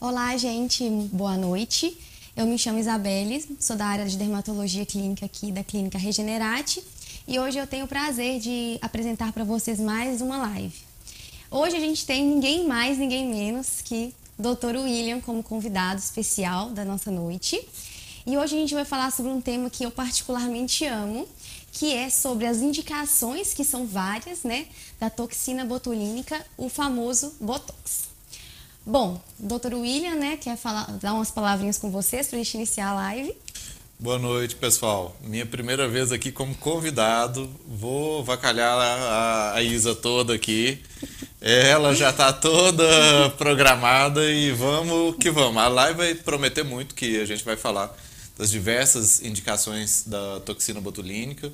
Olá, gente, boa noite. Eu me chamo Isabelle, sou da área de dermatologia clínica aqui da Clínica Regenerate e hoje eu tenho o prazer de apresentar para vocês mais uma live. Hoje a gente tem ninguém mais, ninguém menos que Dr. William como convidado especial da nossa noite. E hoje a gente vai falar sobre um tema que eu particularmente amo, que é sobre as indicações, que são várias, né, da toxina botulínica, o famoso Botox. Bom, doutor William, né, quer falar, dar umas palavrinhas com vocês para a gente iniciar a live. Boa noite, pessoal. Minha primeira vez aqui como convidado. Vou vacalhar a, a Isa toda aqui. Ela já está toda programada e vamos que vamos. A live vai prometer muito que a gente vai falar das diversas indicações da toxina botulínica.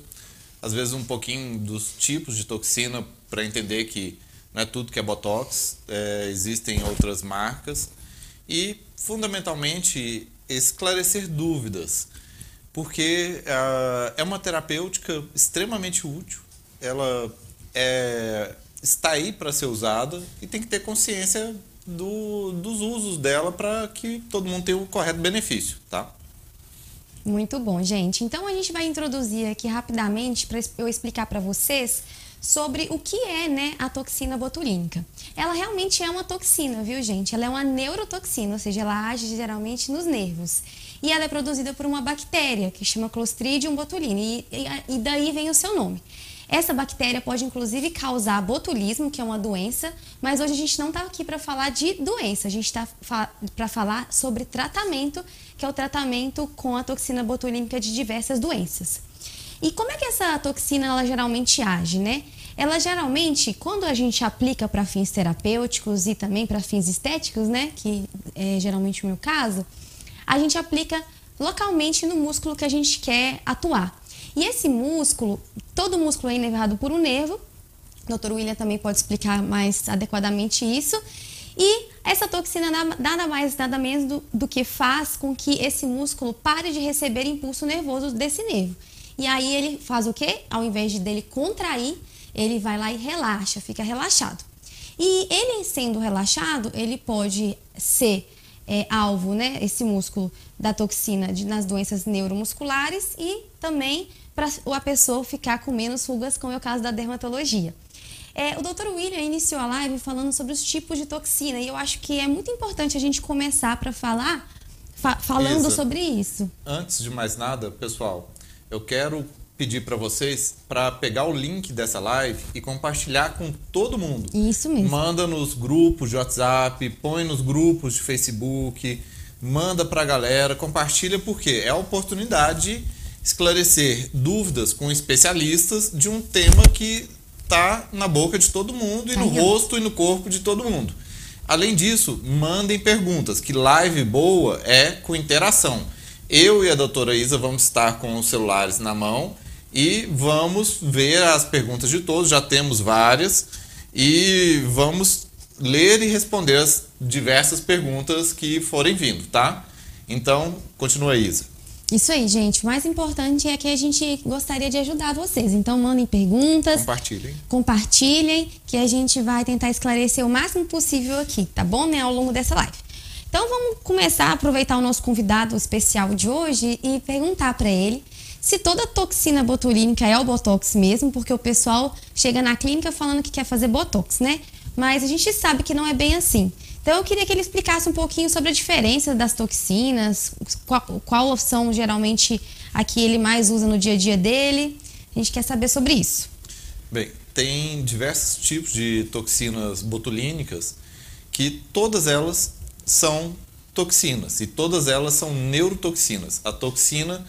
Às vezes um pouquinho dos tipos de toxina para entender que não é tudo que é Botox, é, existem outras marcas e, fundamentalmente, esclarecer dúvidas, porque uh, é uma terapêutica extremamente útil, ela é, está aí para ser usada e tem que ter consciência do, dos usos dela para que todo mundo tenha o correto benefício, tá? Muito bom, gente. Então a gente vai introduzir aqui rapidamente para eu explicar para vocês sobre o que é né, a toxina botulínica. Ela realmente é uma toxina, viu, gente? Ela é uma neurotoxina, ou seja, ela age geralmente nos nervos. E ela é produzida por uma bactéria que chama Clostridium botulinum, e, e daí vem o seu nome. Essa bactéria pode inclusive causar botulismo, que é uma doença, mas hoje a gente não está aqui para falar de doença, a gente está fa para falar sobre tratamento, que é o tratamento com a toxina botulínica de diversas doenças. E como é que essa toxina ela geralmente age, né? Ela geralmente, quando a gente aplica para fins terapêuticos e também para fins estéticos, né, que é geralmente o meu caso, a gente aplica localmente no músculo que a gente quer atuar. E esse músculo, todo músculo é inervado por um nervo, o Dr. William também pode explicar mais adequadamente isso. E essa toxina nada mais, nada menos do, do que faz com que esse músculo pare de receber impulso nervoso desse nervo. E aí ele faz o quê? Ao invés de dele contrair, ele vai lá e relaxa, fica relaxado. E ele sendo relaxado, ele pode ser é, alvo, né, esse músculo da toxina de, nas doenças neuromusculares e também para a pessoa ficar com menos rugas, como é o caso da dermatologia. É, o Dr. William iniciou a live falando sobre os tipos de toxina e eu acho que é muito importante a gente começar para falar fa falando Isa, sobre isso. Antes de mais nada, pessoal, eu quero pedir para vocês para pegar o link dessa live e compartilhar com todo mundo. Isso mesmo. Manda nos grupos de WhatsApp, põe nos grupos de Facebook, manda para a galera, compartilha porque é a oportunidade de esclarecer dúvidas com especialistas de um tema que está na boca de todo mundo e no rosto e no corpo de todo mundo. Além disso, mandem perguntas, que live boa é com interação. Eu e a doutora Isa vamos estar com os celulares na mão e vamos ver as perguntas de todos, já temos várias, e vamos ler e responder as diversas perguntas que forem vindo, tá? Então, continua Isa. Isso aí, gente. O mais importante é que a gente gostaria de ajudar vocês. Então, mandem perguntas. Compartilhem. Compartilhem, que a gente vai tentar esclarecer o máximo possível aqui, tá bom? Né? Ao longo dessa live. Então vamos começar a aproveitar o nosso convidado especial de hoje e perguntar para ele se toda toxina botulínica é o botox mesmo, porque o pessoal chega na clínica falando que quer fazer botox, né? Mas a gente sabe que não é bem assim. Então eu queria que ele explicasse um pouquinho sobre a diferença das toxinas, qual, qual são geralmente a que ele mais usa no dia a dia dele. A gente quer saber sobre isso. Bem, tem diversos tipos de toxinas botulínicas que todas elas são toxinas e todas elas são neurotoxinas. A toxina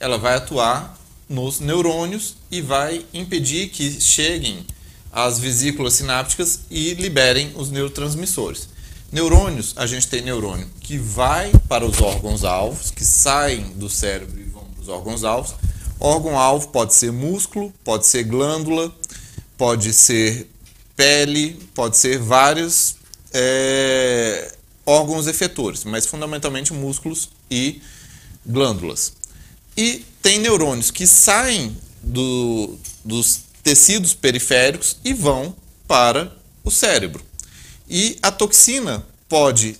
ela vai atuar nos neurônios e vai impedir que cheguem às vesículas sinápticas e liberem os neurotransmissores. Neurônios, a gente tem neurônio que vai para os órgãos-alvos, que saem do cérebro e vão para os órgãos-alvos. Órgão-alvo pode ser músculo, pode ser glândula, pode ser pele, pode ser vários é, órgãos efetores, mas fundamentalmente músculos e glândulas. E tem neurônios que saem do, dos tecidos periféricos e vão para o cérebro. E a toxina pode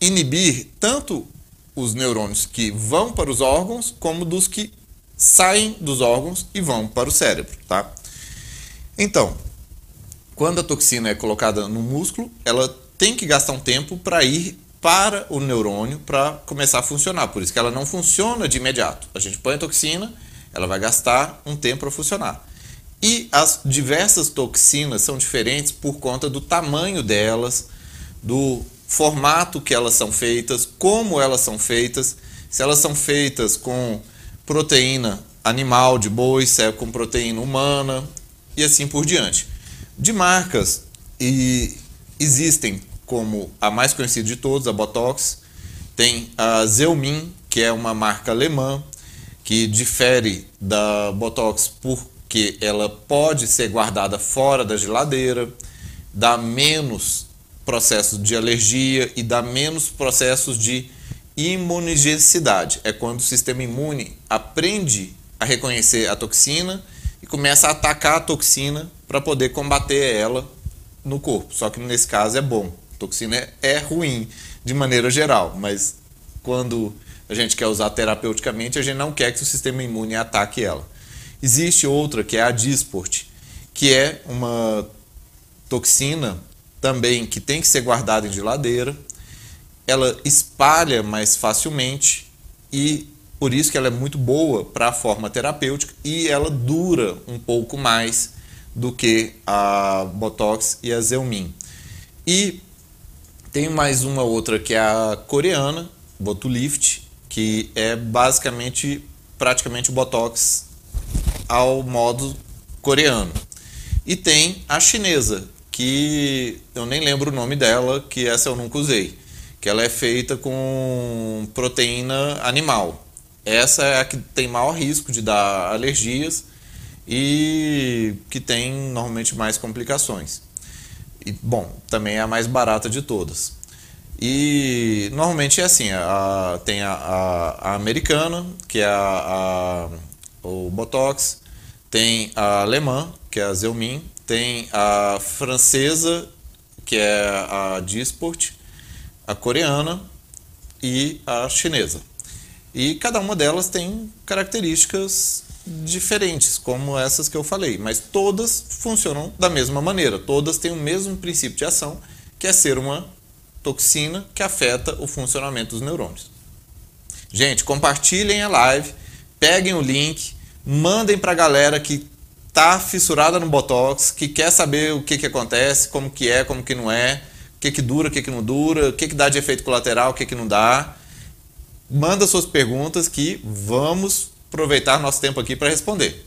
inibir tanto os neurônios que vão para os órgãos como dos que saem dos órgãos e vão para o cérebro, tá? Então, quando a toxina é colocada no músculo, ela tem que gastar um tempo para ir para o neurônio para começar a funcionar. Por isso que ela não funciona de imediato. A gente põe a toxina, ela vai gastar um tempo para funcionar. E as diversas toxinas são diferentes por conta do tamanho delas, do formato que elas são feitas, como elas são feitas, se elas são feitas com proteína animal de boi, se é com proteína humana e assim por diante. De marcas e existem como a mais conhecida de todos, a Botox, tem a Zeumin, que é uma marca alemã que difere da Botox porque ela pode ser guardada fora da geladeira, dá menos processos de alergia e dá menos processos de imunogenicidade. É quando o sistema imune aprende a reconhecer a toxina e começa a atacar a toxina para poder combater ela no corpo. Só que nesse caso é bom. Toxina é, ruim de maneira geral, mas quando a gente quer usar terapeuticamente, a gente não quer que o sistema imune ataque ela. Existe outra que é a Disport, que é uma toxina também que tem que ser guardada em geladeira. Ela espalha mais facilmente e por isso que ela é muito boa para a forma terapêutica e ela dura um pouco mais do que a Botox e a Zeumin. E tem mais uma outra que é a coreana, Botulift, que é basicamente praticamente Botox ao modo coreano. E tem a chinesa, que eu nem lembro o nome dela, que essa eu nunca usei, que ela é feita com proteína animal. Essa é a que tem maior risco de dar alergias e que tem normalmente mais complicações. E, bom, também é a mais barata de todas. E normalmente é assim, a, tem a, a, a, americana, que é a, o Botox, tem a alemã, que é a Zeumin, tem a francesa, que é a Disport, a coreana e a chinesa. E cada uma delas tem características diferentes, como essas que eu falei, mas todas funcionam da mesma maneira, todas têm o mesmo princípio de ação, que é ser uma toxina que afeta o funcionamento dos neurônios. Gente, compartilhem a live, peguem o link, mandem para a galera que tá fissurada no botox, que quer saber o que que acontece, como que é, como que não é, o que que dura, o que que não dura, o que que dá de efeito colateral, o que que não dá. Manda suas perguntas que vamos aproveitar nosso tempo aqui para responder.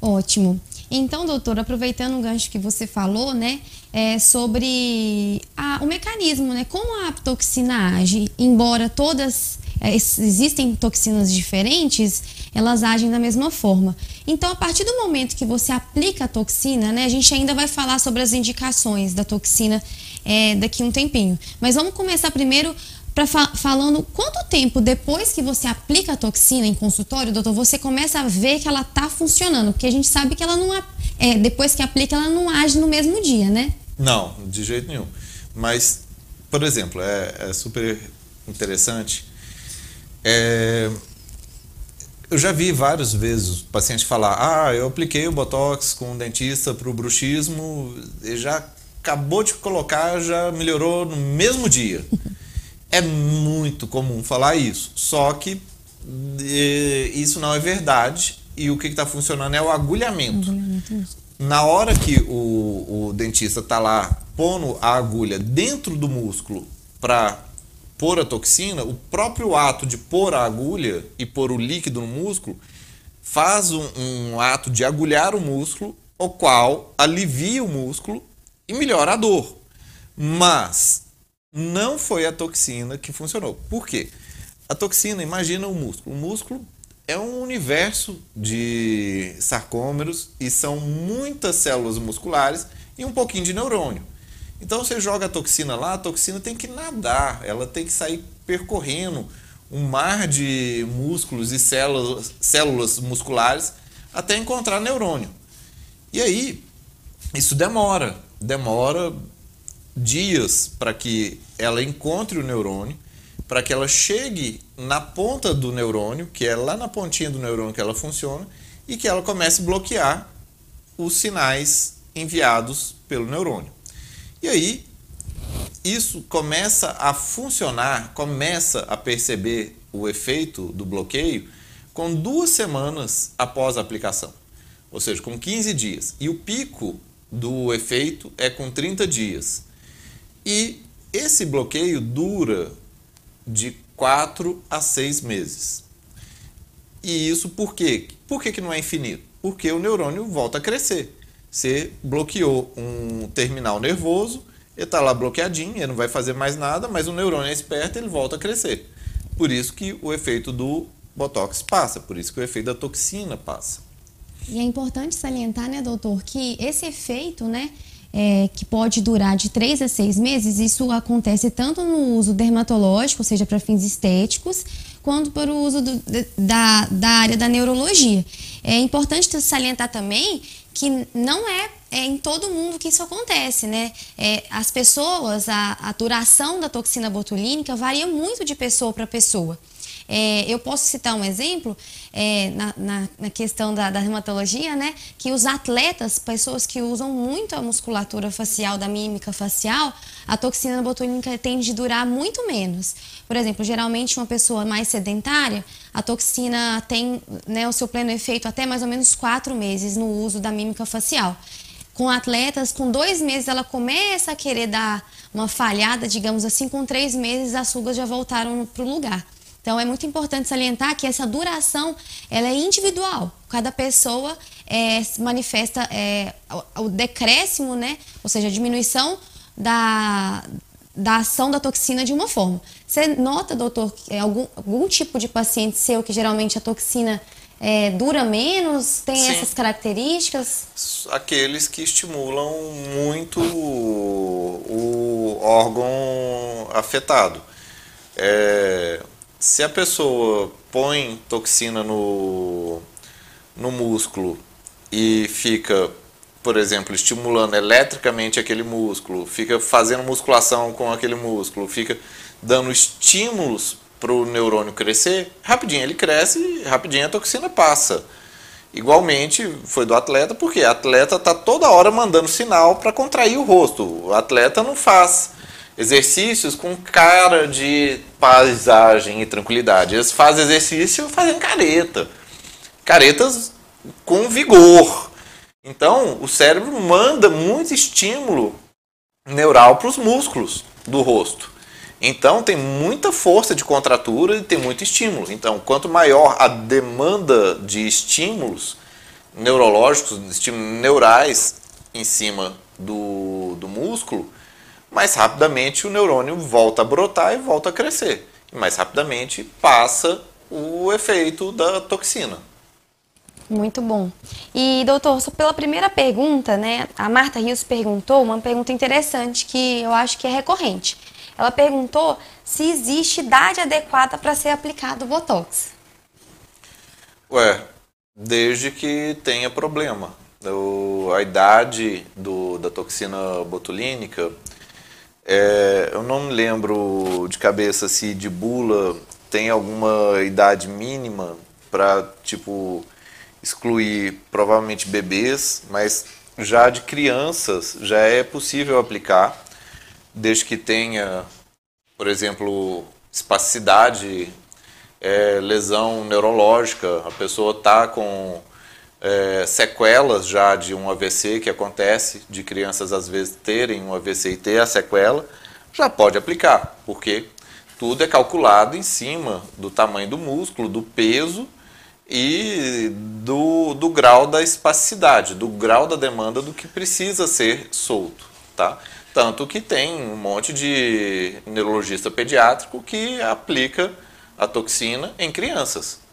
Ótimo. Então, doutor, aproveitando o gancho que você falou, né, é, sobre a, o mecanismo, né, como a toxina age, embora todas é, existem toxinas diferentes, elas agem da mesma forma. Então, a partir do momento que você aplica a toxina, né, a gente ainda vai falar sobre as indicações da toxina é, daqui um tempinho. Mas vamos começar primeiro para fa falando quanto tempo depois que você aplica a toxina em consultório, doutor, você começa a ver que ela está funcionando, porque a gente sabe que ela não é, depois que aplica ela não age no mesmo dia, né? Não, de jeito nenhum. Mas, por exemplo, é, é super interessante. É, eu já vi várias vezes o paciente falar: Ah, eu apliquei o botox com um dentista para o bruxismo, e já acabou de colocar, já melhorou no mesmo dia. É muito comum falar isso, só que isso não é verdade e o que está funcionando é o agulhamento. Na hora que o, o dentista está lá pondo a agulha dentro do músculo para pôr a toxina, o próprio ato de pôr a agulha e pôr o líquido no músculo faz um, um ato de agulhar o músculo, o qual alivia o músculo e melhora a dor. Mas não foi a toxina que funcionou. Por quê? A toxina, imagina o músculo. O músculo é um universo de sarcômeros e são muitas células musculares e um pouquinho de neurônio. Então você joga a toxina lá, a toxina tem que nadar, ela tem que sair percorrendo um mar de músculos e células, células musculares até encontrar neurônio. E aí, isso demora, demora dias para que ela encontre o neurônio, para que ela chegue na ponta do neurônio, que é lá na pontinha do neurônio que ela funciona, e que ela comece a bloquear os sinais enviados pelo neurônio. E aí, isso começa a funcionar, começa a perceber o efeito do bloqueio com duas semanas após a aplicação, ou seja, com 15 dias. E o pico do efeito é com 30 dias. E esse bloqueio dura de 4 a 6 meses. E isso por quê? Por que, que não é infinito? Porque o neurônio volta a crescer. Você bloqueou um terminal nervoso, ele está lá bloqueadinho, ele não vai fazer mais nada, mas o neurônio é esperto, ele volta a crescer. Por isso que o efeito do Botox passa, por isso que o efeito da toxina passa. E é importante salientar, né, doutor, que esse efeito, né, é, que pode durar de 3 a 6 meses, isso acontece tanto no uso dermatológico, ou seja, para fins estéticos, quanto para o uso do, da, da área da neurologia. É importante salientar também que não é, é, em todo mundo que isso acontece, né? É, as pessoas, a, a duração da toxina botulínica varia muito de pessoa para pessoa. É, eu posso citar um exemplo é, na, na, na, questão da, da dermatologia, né? Que os atletas, pessoas que usam muito a musculatura facial, da mímica facial, a toxina botulínica tende a durar muito menos. Por exemplo, geralmente uma pessoa mais sedentária, a toxina tem né, o seu pleno efeito até mais ou menos quatro meses no uso da mímica facial. Com atletas, com dois meses ela começa a querer dar uma falhada, digamos assim, com três meses as rugas já voltaram para o lugar. Então é muito importante salientar que essa duração ela é individual. Cada pessoa é, manifesta é, o, o decréscimo, né? ou seja, a diminuição da, da ação da toxina de uma forma. Você nota, doutor, é, algum, algum tipo de paciente seu que geralmente a toxina é, dura menos, tem Sim. essas características? Aqueles que estimulam muito o, o órgão afetado. É, se a pessoa põe toxina no, no músculo e fica, por exemplo, estimulando eletricamente aquele músculo, fica fazendo musculação com aquele músculo, fica dando estímulos para o neurônio crescer, rapidinho ele cresce e rapidinho a toxina passa. Igualmente foi do atleta, porque o atleta está toda hora mandando sinal para contrair o rosto. O atleta não faz exercícios com cara de paisagem e tranquilidade. Eles fazem exercício fazendo careta. Caretas com vigor. Então, o cérebro manda muito estímulo neural para os músculos do rosto. Então, tem muita força de contratura e tem muito estímulo. Então, quanto maior a demanda de estímulos neurológicos, estímulos neurais em cima do, do músculo, mais rapidamente o neurônio volta a brotar e volta a crescer. E mais rapidamente passa o efeito da toxina. Muito bom. E, doutor, só pela primeira pergunta, né? A Marta Rios perguntou uma pergunta interessante que eu acho que é recorrente. Ela perguntou se existe idade adequada para ser aplicado o Botox. Ué, desde que tenha problema. O, a idade do, da toxina botulínica é, eu não me lembro de cabeça se de bula tem alguma idade mínima para tipo excluir provavelmente bebês, mas já de crianças já é possível aplicar, desde que tenha, por exemplo, espasticidade, é, lesão neurológica, a pessoa está com é, sequelas já de um AVC que acontece, de crianças às vezes terem um AVC e ter a sequela, já pode aplicar, porque tudo é calculado em cima do tamanho do músculo, do peso e do, do grau da espasticidade, do grau da demanda do que precisa ser solto. Tá? Tanto que tem um monte de neurologista pediátrico que aplica a toxina em crianças.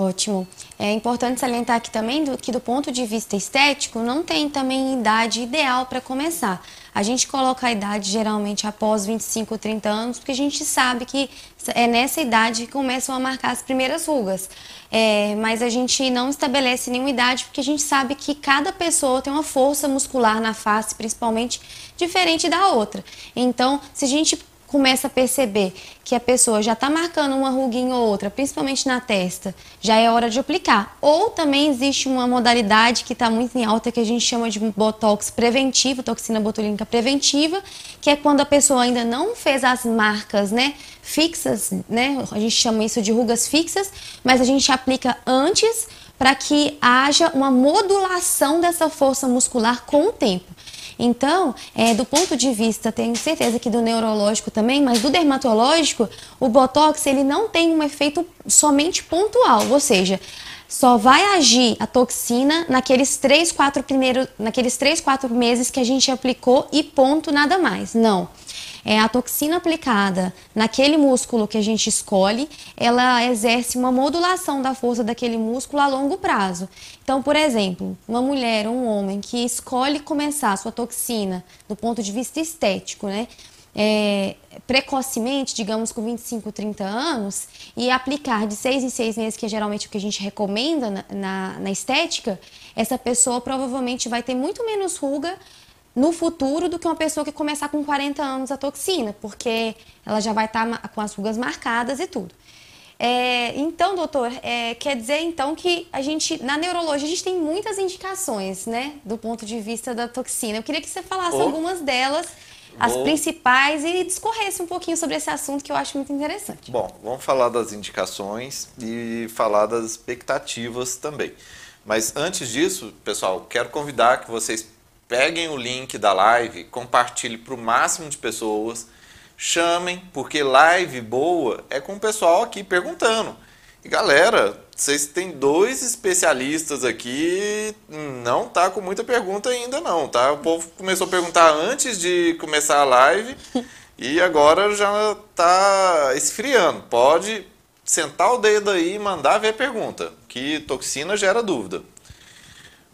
Ótimo. É importante salientar aqui também do, que do ponto de vista estético não tem também idade ideal para começar. A gente coloca a idade geralmente após 25, 30 anos, porque a gente sabe que é nessa idade que começam a marcar as primeiras rugas. É, mas a gente não estabelece nenhuma idade porque a gente sabe que cada pessoa tem uma força muscular na face, principalmente, diferente da outra. Então, se a gente começa a perceber que a pessoa já está marcando uma ruguinha ou outra, principalmente na testa, já é hora de aplicar. Ou também existe uma modalidade que está muito em alta que a gente chama de botox preventivo, toxina botulínica preventiva, que é quando a pessoa ainda não fez as marcas, né, fixas, né, a gente chama isso de rugas fixas, mas a gente aplica antes para que haja uma modulação dessa força muscular com o tempo. Então, é, do ponto de vista, tenho certeza que do neurológico também, mas do dermatológico, o Botox ele não tem um efeito somente pontual, ou seja, só vai agir a toxina naqueles 3, 4 primeiros, naqueles 3, 4 meses que a gente aplicou e ponto nada mais. Não é, a toxina aplicada naquele músculo que a gente escolhe, ela exerce uma modulação da força daquele músculo a longo prazo. Então, por exemplo, uma mulher um homem que escolhe começar a sua toxina do ponto de vista estético, né? É, precocemente, digamos com 25, 30 anos, e aplicar de 6 em 6 meses, que é geralmente o que a gente recomenda na, na, na estética, essa pessoa provavelmente vai ter muito menos ruga no futuro do que uma pessoa que começar com 40 anos a toxina, porque ela já vai estar tá com as rugas marcadas e tudo. É, então, doutor, é, quer dizer então que a gente, na neurologia, a gente tem muitas indicações, né, do ponto de vista da toxina. Eu queria que você falasse oh. algumas delas, as principais, e discorresse um pouquinho sobre esse assunto que eu acho muito interessante. Bom, vamos falar das indicações e falar das expectativas também. Mas antes disso, pessoal, quero convidar que vocês peguem o link da live, compartilhem para o máximo de pessoas, chamem, porque live boa é com o pessoal aqui perguntando. E galera, vocês têm dois especialistas aqui, não tá com muita pergunta ainda não, tá? O povo começou a perguntar antes de começar a live e agora já tá esfriando. Pode sentar o dedo aí e mandar ver a pergunta, que toxina gera dúvida.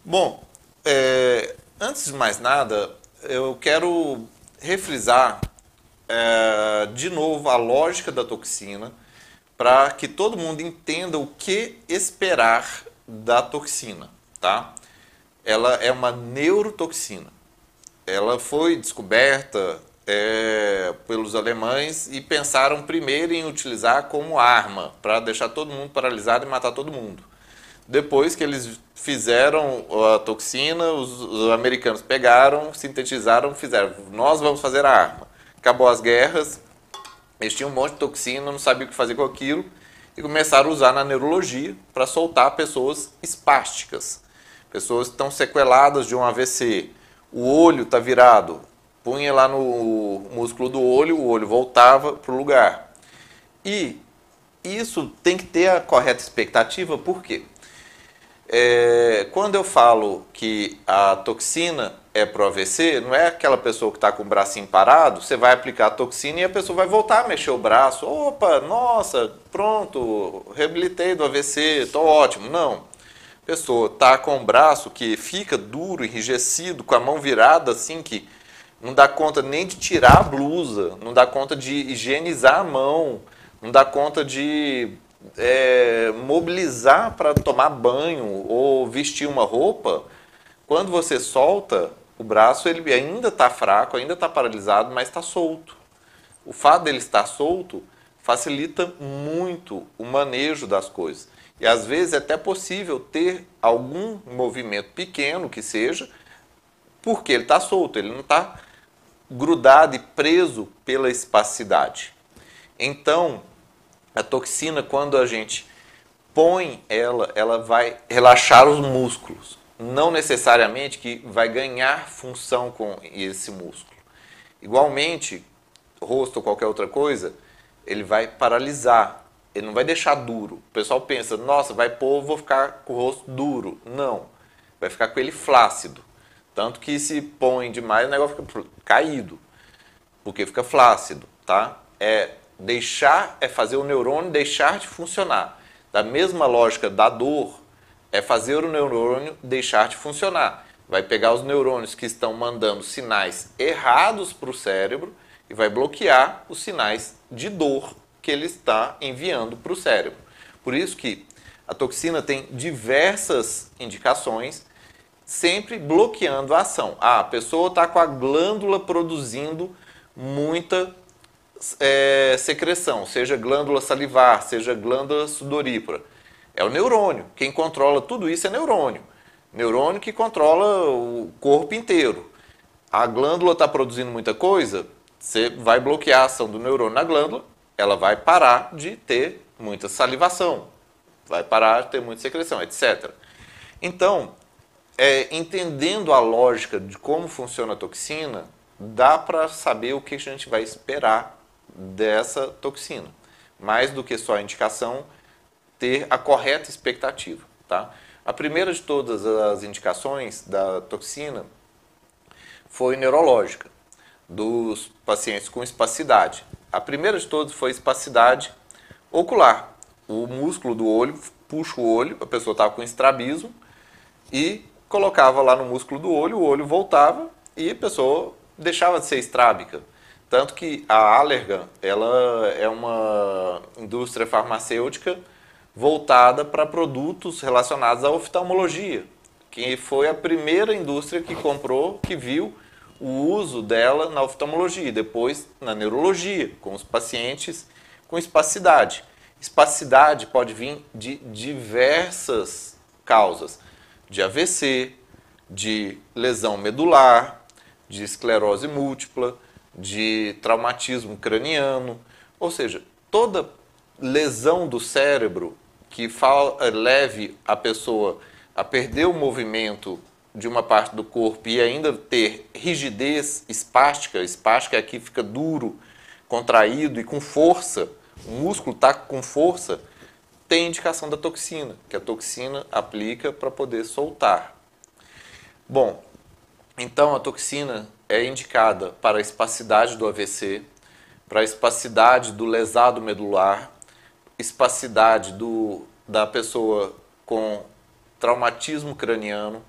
Bom, é, Antes de mais nada, eu quero refrisar é, de novo a lógica da toxina para que todo mundo entenda o que esperar da toxina, tá? Ela é uma neurotoxina. Ela foi descoberta é, pelos alemães e pensaram primeiro em utilizar como arma para deixar todo mundo paralisado e matar todo mundo. Depois que eles fizeram a toxina, os, os, americanos pegaram, sintetizaram, fizeram. Nós vamos fazer a arma. Acabou as guerras, eles tinham um monte de toxina, não sabiam o que fazer com aquilo e começaram a usar na neurologia para soltar pessoas espásticas, pessoas que estão sequeladas de um AVC. O olho está virado, punha lá no músculo do olho, o olho voltava para o lugar. E isso tem que ter a correta expectativa, por quê? É, quando eu falo que a toxina é pro AVC, não é aquela pessoa que está com o bracinho parado, você vai aplicar a toxina e a pessoa vai voltar a mexer o braço. Opa, nossa, pronto, reabilitei do AVC, estou ótimo. Não. A pessoa está com o braço que fica duro, enrijecido, com a mão virada assim, que não dá conta nem de tirar a blusa, não dá conta de higienizar a mão, não dá conta de é, mobilizar para tomar banho ou vestir uma roupa, quando você solta o braço, ele ainda está fraco, ainda está paralisado, mas está solto. O fato dele estar solto facilita muito o manejo das coisas. E às vezes é até possível ter algum movimento pequeno que seja, porque ele está solto, ele não está grudado e preso pela espacidade. Então, a toxina, quando a gente põe ela, ela vai relaxar os músculos. Não necessariamente que vai ganhar função com esse músculo. Igualmente, rosto ou qualquer outra coisa, ele vai paralisar, ele não vai deixar duro. O pessoal pensa, nossa, vai pôr, vou ficar com o rosto duro. Não, vai ficar com ele flácido. Tanto que se põe demais, o negócio fica caído, porque fica flácido, tá? É deixar é fazer o neurônio deixar de funcionar. Da mesma lógica da dor, é fazer o neurônio deixar de funcionar. Vai pegar os neurônios que estão mandando sinais errados para o cérebro e vai bloquear os sinais de dor que ele está enviando para o cérebro. Por isso que a toxina tem diversas indicações, sempre bloqueando a ação. Ah, a pessoa está com a glândula produzindo muita é, secreção, seja glândula salivar, seja glândula sudorípara. É o neurônio. Quem controla tudo isso é neurônio. Neurônio que controla o corpo inteiro. A glândula está produzindo muita coisa, você vai bloquear a ação do neurônio na glândula, ela vai parar de ter muita salivação, vai parar de ter muita secreção, etc. Então, é, entendendo a lógica de como funciona a toxina, dá para saber o que a gente vai esperar dessa toxina. Mais do que só a indicação, ter a correta expectativa. Tá? A primeira de todas as indicações da toxina foi neurológica, dos pacientes com espacidade. A primeira de todas foi espacidade ocular. O músculo do olho puxa o olho, a pessoa estava com estrabismo e colocava lá no músculo do olho, o olho voltava e a pessoa deixava de ser estrábica. Tanto que a Allergan, ela é uma indústria farmacêutica voltada para produtos relacionados à oftalmologia, que foi a primeira indústria que comprou, que viu o uso dela na oftalmologia, depois na neurologia, com os pacientes com espacidade. Espacidade pode vir de diversas causas, de AVC, de lesão medular, de esclerose múltipla, de traumatismo craniano, ou seja, toda lesão do cérebro que leve a pessoa a perder o movimento de uma parte do corpo e ainda ter rigidez espástica, espástica é aqui fica duro, contraído e com força, o músculo está com força, tem indicação da toxina, que a toxina aplica para poder soltar. Bom, então a toxina é indicada para a espacidade do AVC, para a espacidade do lesado medular, espacidade do, da pessoa com traumatismo craniano,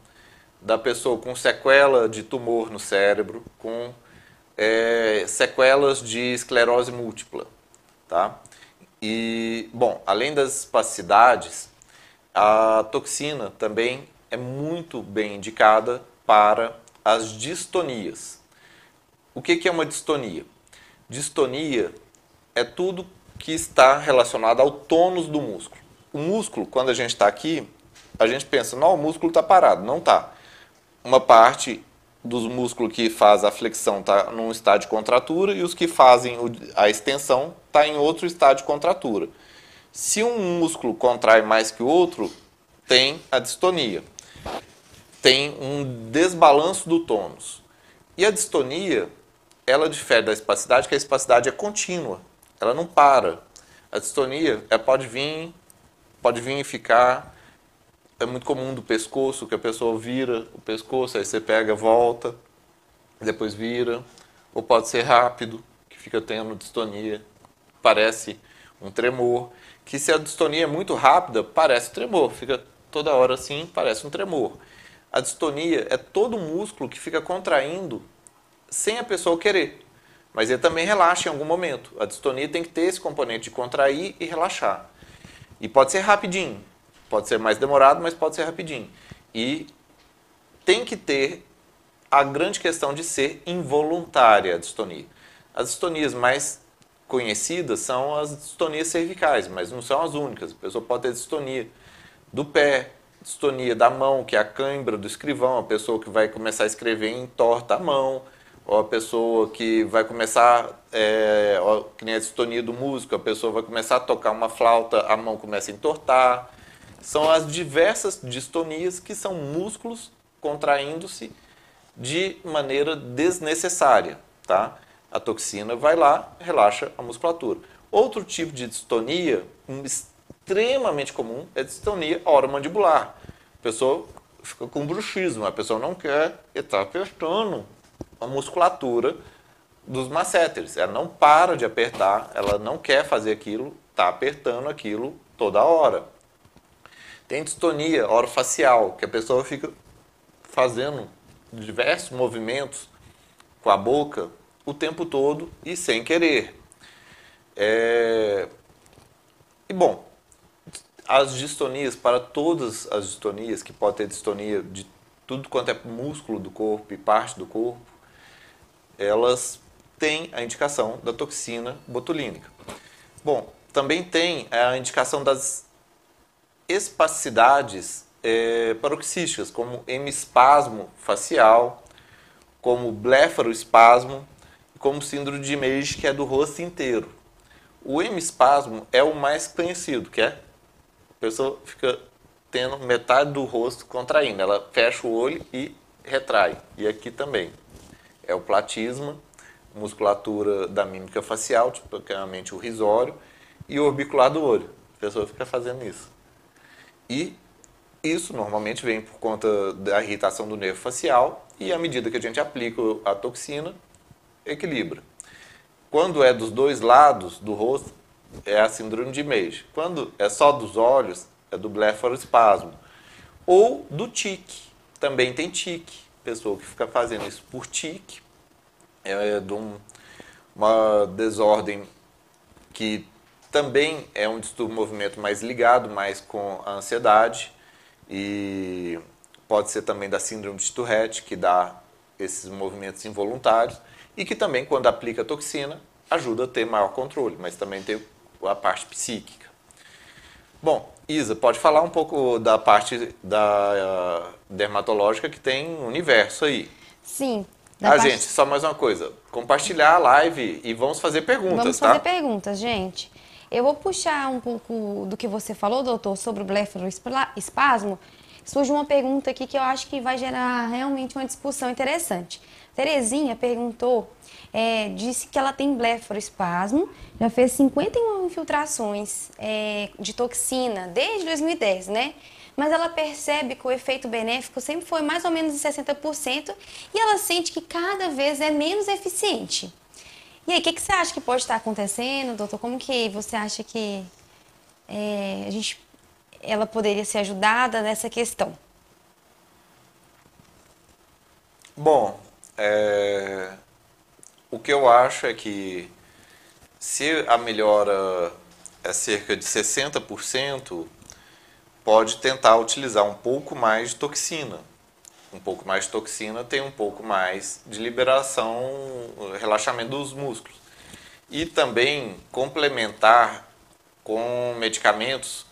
da pessoa com sequela de tumor no cérebro, com é, sequelas de esclerose múltipla, tá? E, bom, além das espacidades, a toxina também é muito bem indicada para as distonias. O que é uma distonia? Distonia é tudo que está relacionado ao tônus do músculo. O músculo, quando a gente está aqui, a gente pensa, não, o músculo está parado. Não está uma parte dos músculos que faz a flexão está num estado de contratura e os que fazem a extensão está em outro estado de contratura. Se um músculo contrai mais que o outro, tem a distonia. Tem um desbalanço do tônus. E a distonia, ela difere da espacidade, que a espacidade é contínua, ela não para. A distonia é, pode vir, pode vir e ficar é muito comum do pescoço, que a pessoa vira o pescoço, aí você pega, volta, depois vira. Ou pode ser rápido, que fica tendo distonia, parece um tremor. Que se a distonia é muito rápida, parece tremor, fica toda hora assim, parece um tremor. A distonia é todo músculo que fica contraindo sem a pessoa querer. Mas ele também relaxa em algum momento. A distonia tem que ter esse componente de contrair e relaxar. E pode ser rapidinho. Pode ser mais demorado, mas pode ser rapidinho. E tem que ter a grande questão de ser involuntária a distonia. As distonias mais conhecidas são as distonias cervicais, mas não são as únicas. A pessoa pode ter distonia do pé, distonia da mão, que é a cãibra do escrivão, a pessoa que vai começar a escrever em torta a mão, ou a pessoa que vai começar, é, que nem a distonia do músico, a pessoa vai começar a tocar uma flauta, a mão começa a entortar, são as diversas distonias que são músculos contraindo-se de maneira desnecessária, tá? A toxina vai lá, relaxa a musculatura. Outro tipo de distonia extremamente comum é distonia oromandibular. A pessoa fica com bruxismo, a pessoa não quer e está apertando a musculatura dos masséteres. Ela não para de apertar, ela não quer fazer aquilo, está apertando aquilo toda hora. Tem distonia orofacial, que a pessoa fica fazendo diversos movimentos com a boca o tempo todo e sem querer. É... E bom, as distonias, para todas as distonias, que pode ter distonia de tudo quanto é músculo do corpo e parte do corpo, elas têm a indicação da toxina botulínica. Bom, também tem a indicação das espasticidades é, paroxísticas, como hemispasmo facial, como blefaroespasmo, como síndrome de Meige, que é do rosto inteiro. O hemispasmo é o mais conhecido, que é a pessoa fica tendo metade do rosto contraindo, ela fecha o olho e retrai. E aqui também. É o platisma, musculatura da mímica facial, tipicamente o risório, e o orbicular do olho. A pessoa fica fazendo isso. E isso normalmente vem por conta da irritação do nervo facial e à medida que a gente aplica a toxina, equilibra. Quando é dos dois lados do rosto, é a síndrome de Meige. Quando é só dos olhos, é do blefaroespasmo. Ou do tique. Também tem tique. Pessoa que fica fazendo isso por tique, é de um, uma desordem que também é um distúrbio movimento mais ligado, mais com a ansiedade e pode ser também da síndrome de Tourette, que dá esses movimentos involuntários e que também, quando aplica toxina, ajuda a ter maior controle, mas também tem a parte psíquica. Bom, Isa, pode falar um pouco da parte da dermatológica que tem um universo aí. Sim. Ah, parte... gente, só mais uma coisa. Compartilhar a live e vamos fazer perguntas, vamos tá? Vamos fazer perguntas, gente. Eu vou puxar um pouco do que você falou, doutor, sobre o blefaroespasmo. Surge uma pergunta aqui que eu acho que vai gerar realmente uma discussão interessante. Terezinha perguntou, é, disse que ela tem blefaroespasmo, já fez 51 infiltrações é, de toxina desde 2010, né? Mas ela percebe que o efeito benéfico sempre foi mais ou menos de 60% e ela sente que cada vez é menos eficiente. E aí, o que, que, você acha que pode estar acontecendo, doutor? Como que você acha que é, a gente, ela poderia ser ajudada nessa questão? Bom, é, o que eu acho é que se a melhora é cerca de 60%, pode tentar utilizar um pouco mais de toxina um pouco mais de toxina, tem um pouco mais de liberação, relaxamento dos músculos. E também complementar com medicamentos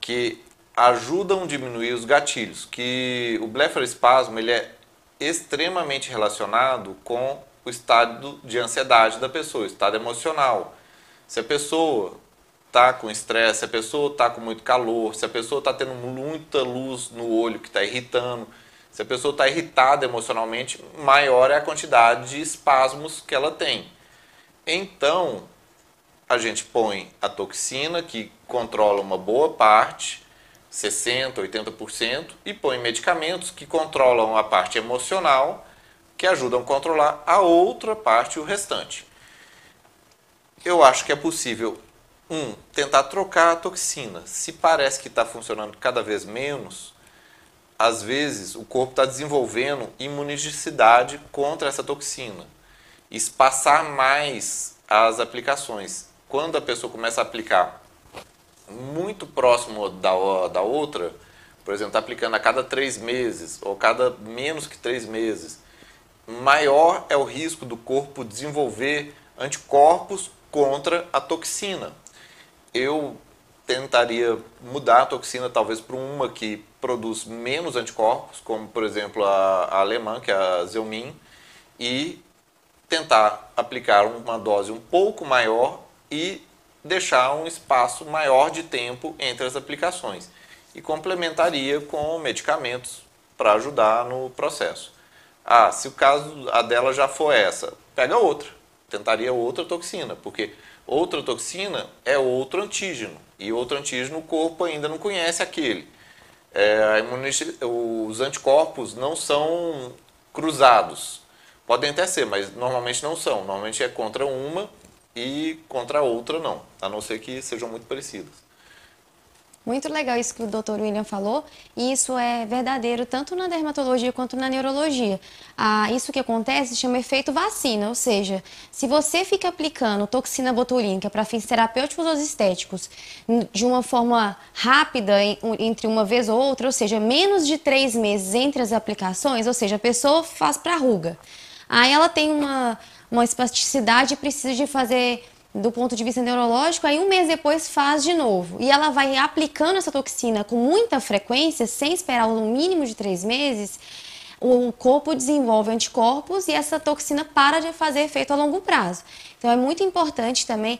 que ajudam a diminuir os gatilhos, que o blefaroespasmo ele é extremamente relacionado com o estado de ansiedade da pessoa, o estado emocional. Se a pessoa está com estresse, se a pessoa está com muito calor, se a pessoa está tendo muita luz no olho que está irritando, se a pessoa está irritada emocionalmente, maior é a quantidade de espasmos que ela tem. Então, a gente põe a toxina, que controla uma boa parte, 60%, 80%, e põe medicamentos que controlam a parte emocional, que ajudam a controlar a outra parte, o restante. Eu acho que é possível, um, tentar trocar a toxina. Se parece que está funcionando cada vez menos, às vezes o corpo está desenvolvendo imunicidade contra essa toxina. Espaçar mais as aplicações. Quando a pessoa começa a aplicar muito próximo da, da outra, por exemplo, está aplicando a cada três meses ou cada menos que três meses, maior é o risco do corpo desenvolver anticorpos contra a toxina. Eu tentaria mudar a toxina talvez para uma que produz menos anticorpos, como por exemplo a, a alemã, que é a Zelmin, e tentar aplicar uma dose um pouco maior e deixar um espaço maior de tempo entre as aplicações. E complementaria com medicamentos para ajudar no processo. Ah, se o caso a dela já for essa, pega outra. Tentaria outra toxina, porque outra toxina é outro antígeno. E outro antígeno o corpo ainda não conhece aquele. É, os anticorpos não são cruzados. Podem até ser, mas normalmente não são. Normalmente é contra uma e contra a outra não, a não ser que sejam muito parecidas. Muito legal isso que o Dr. William falou, e isso é verdadeiro tanto na dermatologia quanto na neurologia. Ah, isso que acontece chama efeito vacina, ou seja, se você fica aplicando toxina botulínica para fins terapêuticos ou estéticos de uma forma rápida entre uma vez ou outra, ou seja, menos de três meses entre as aplicações, ou seja, a pessoa faz para ruga. Aí ela tem uma, uma espasticidade e precisa de fazer do ponto de vista neurológico, aí um mês depois faz de novo. E ela vai aplicando essa toxina com muita frequência, sem esperar no mínimo de três meses, o corpo desenvolve anticorpos e essa toxina para de fazer efeito a longo prazo. Então é muito importante também,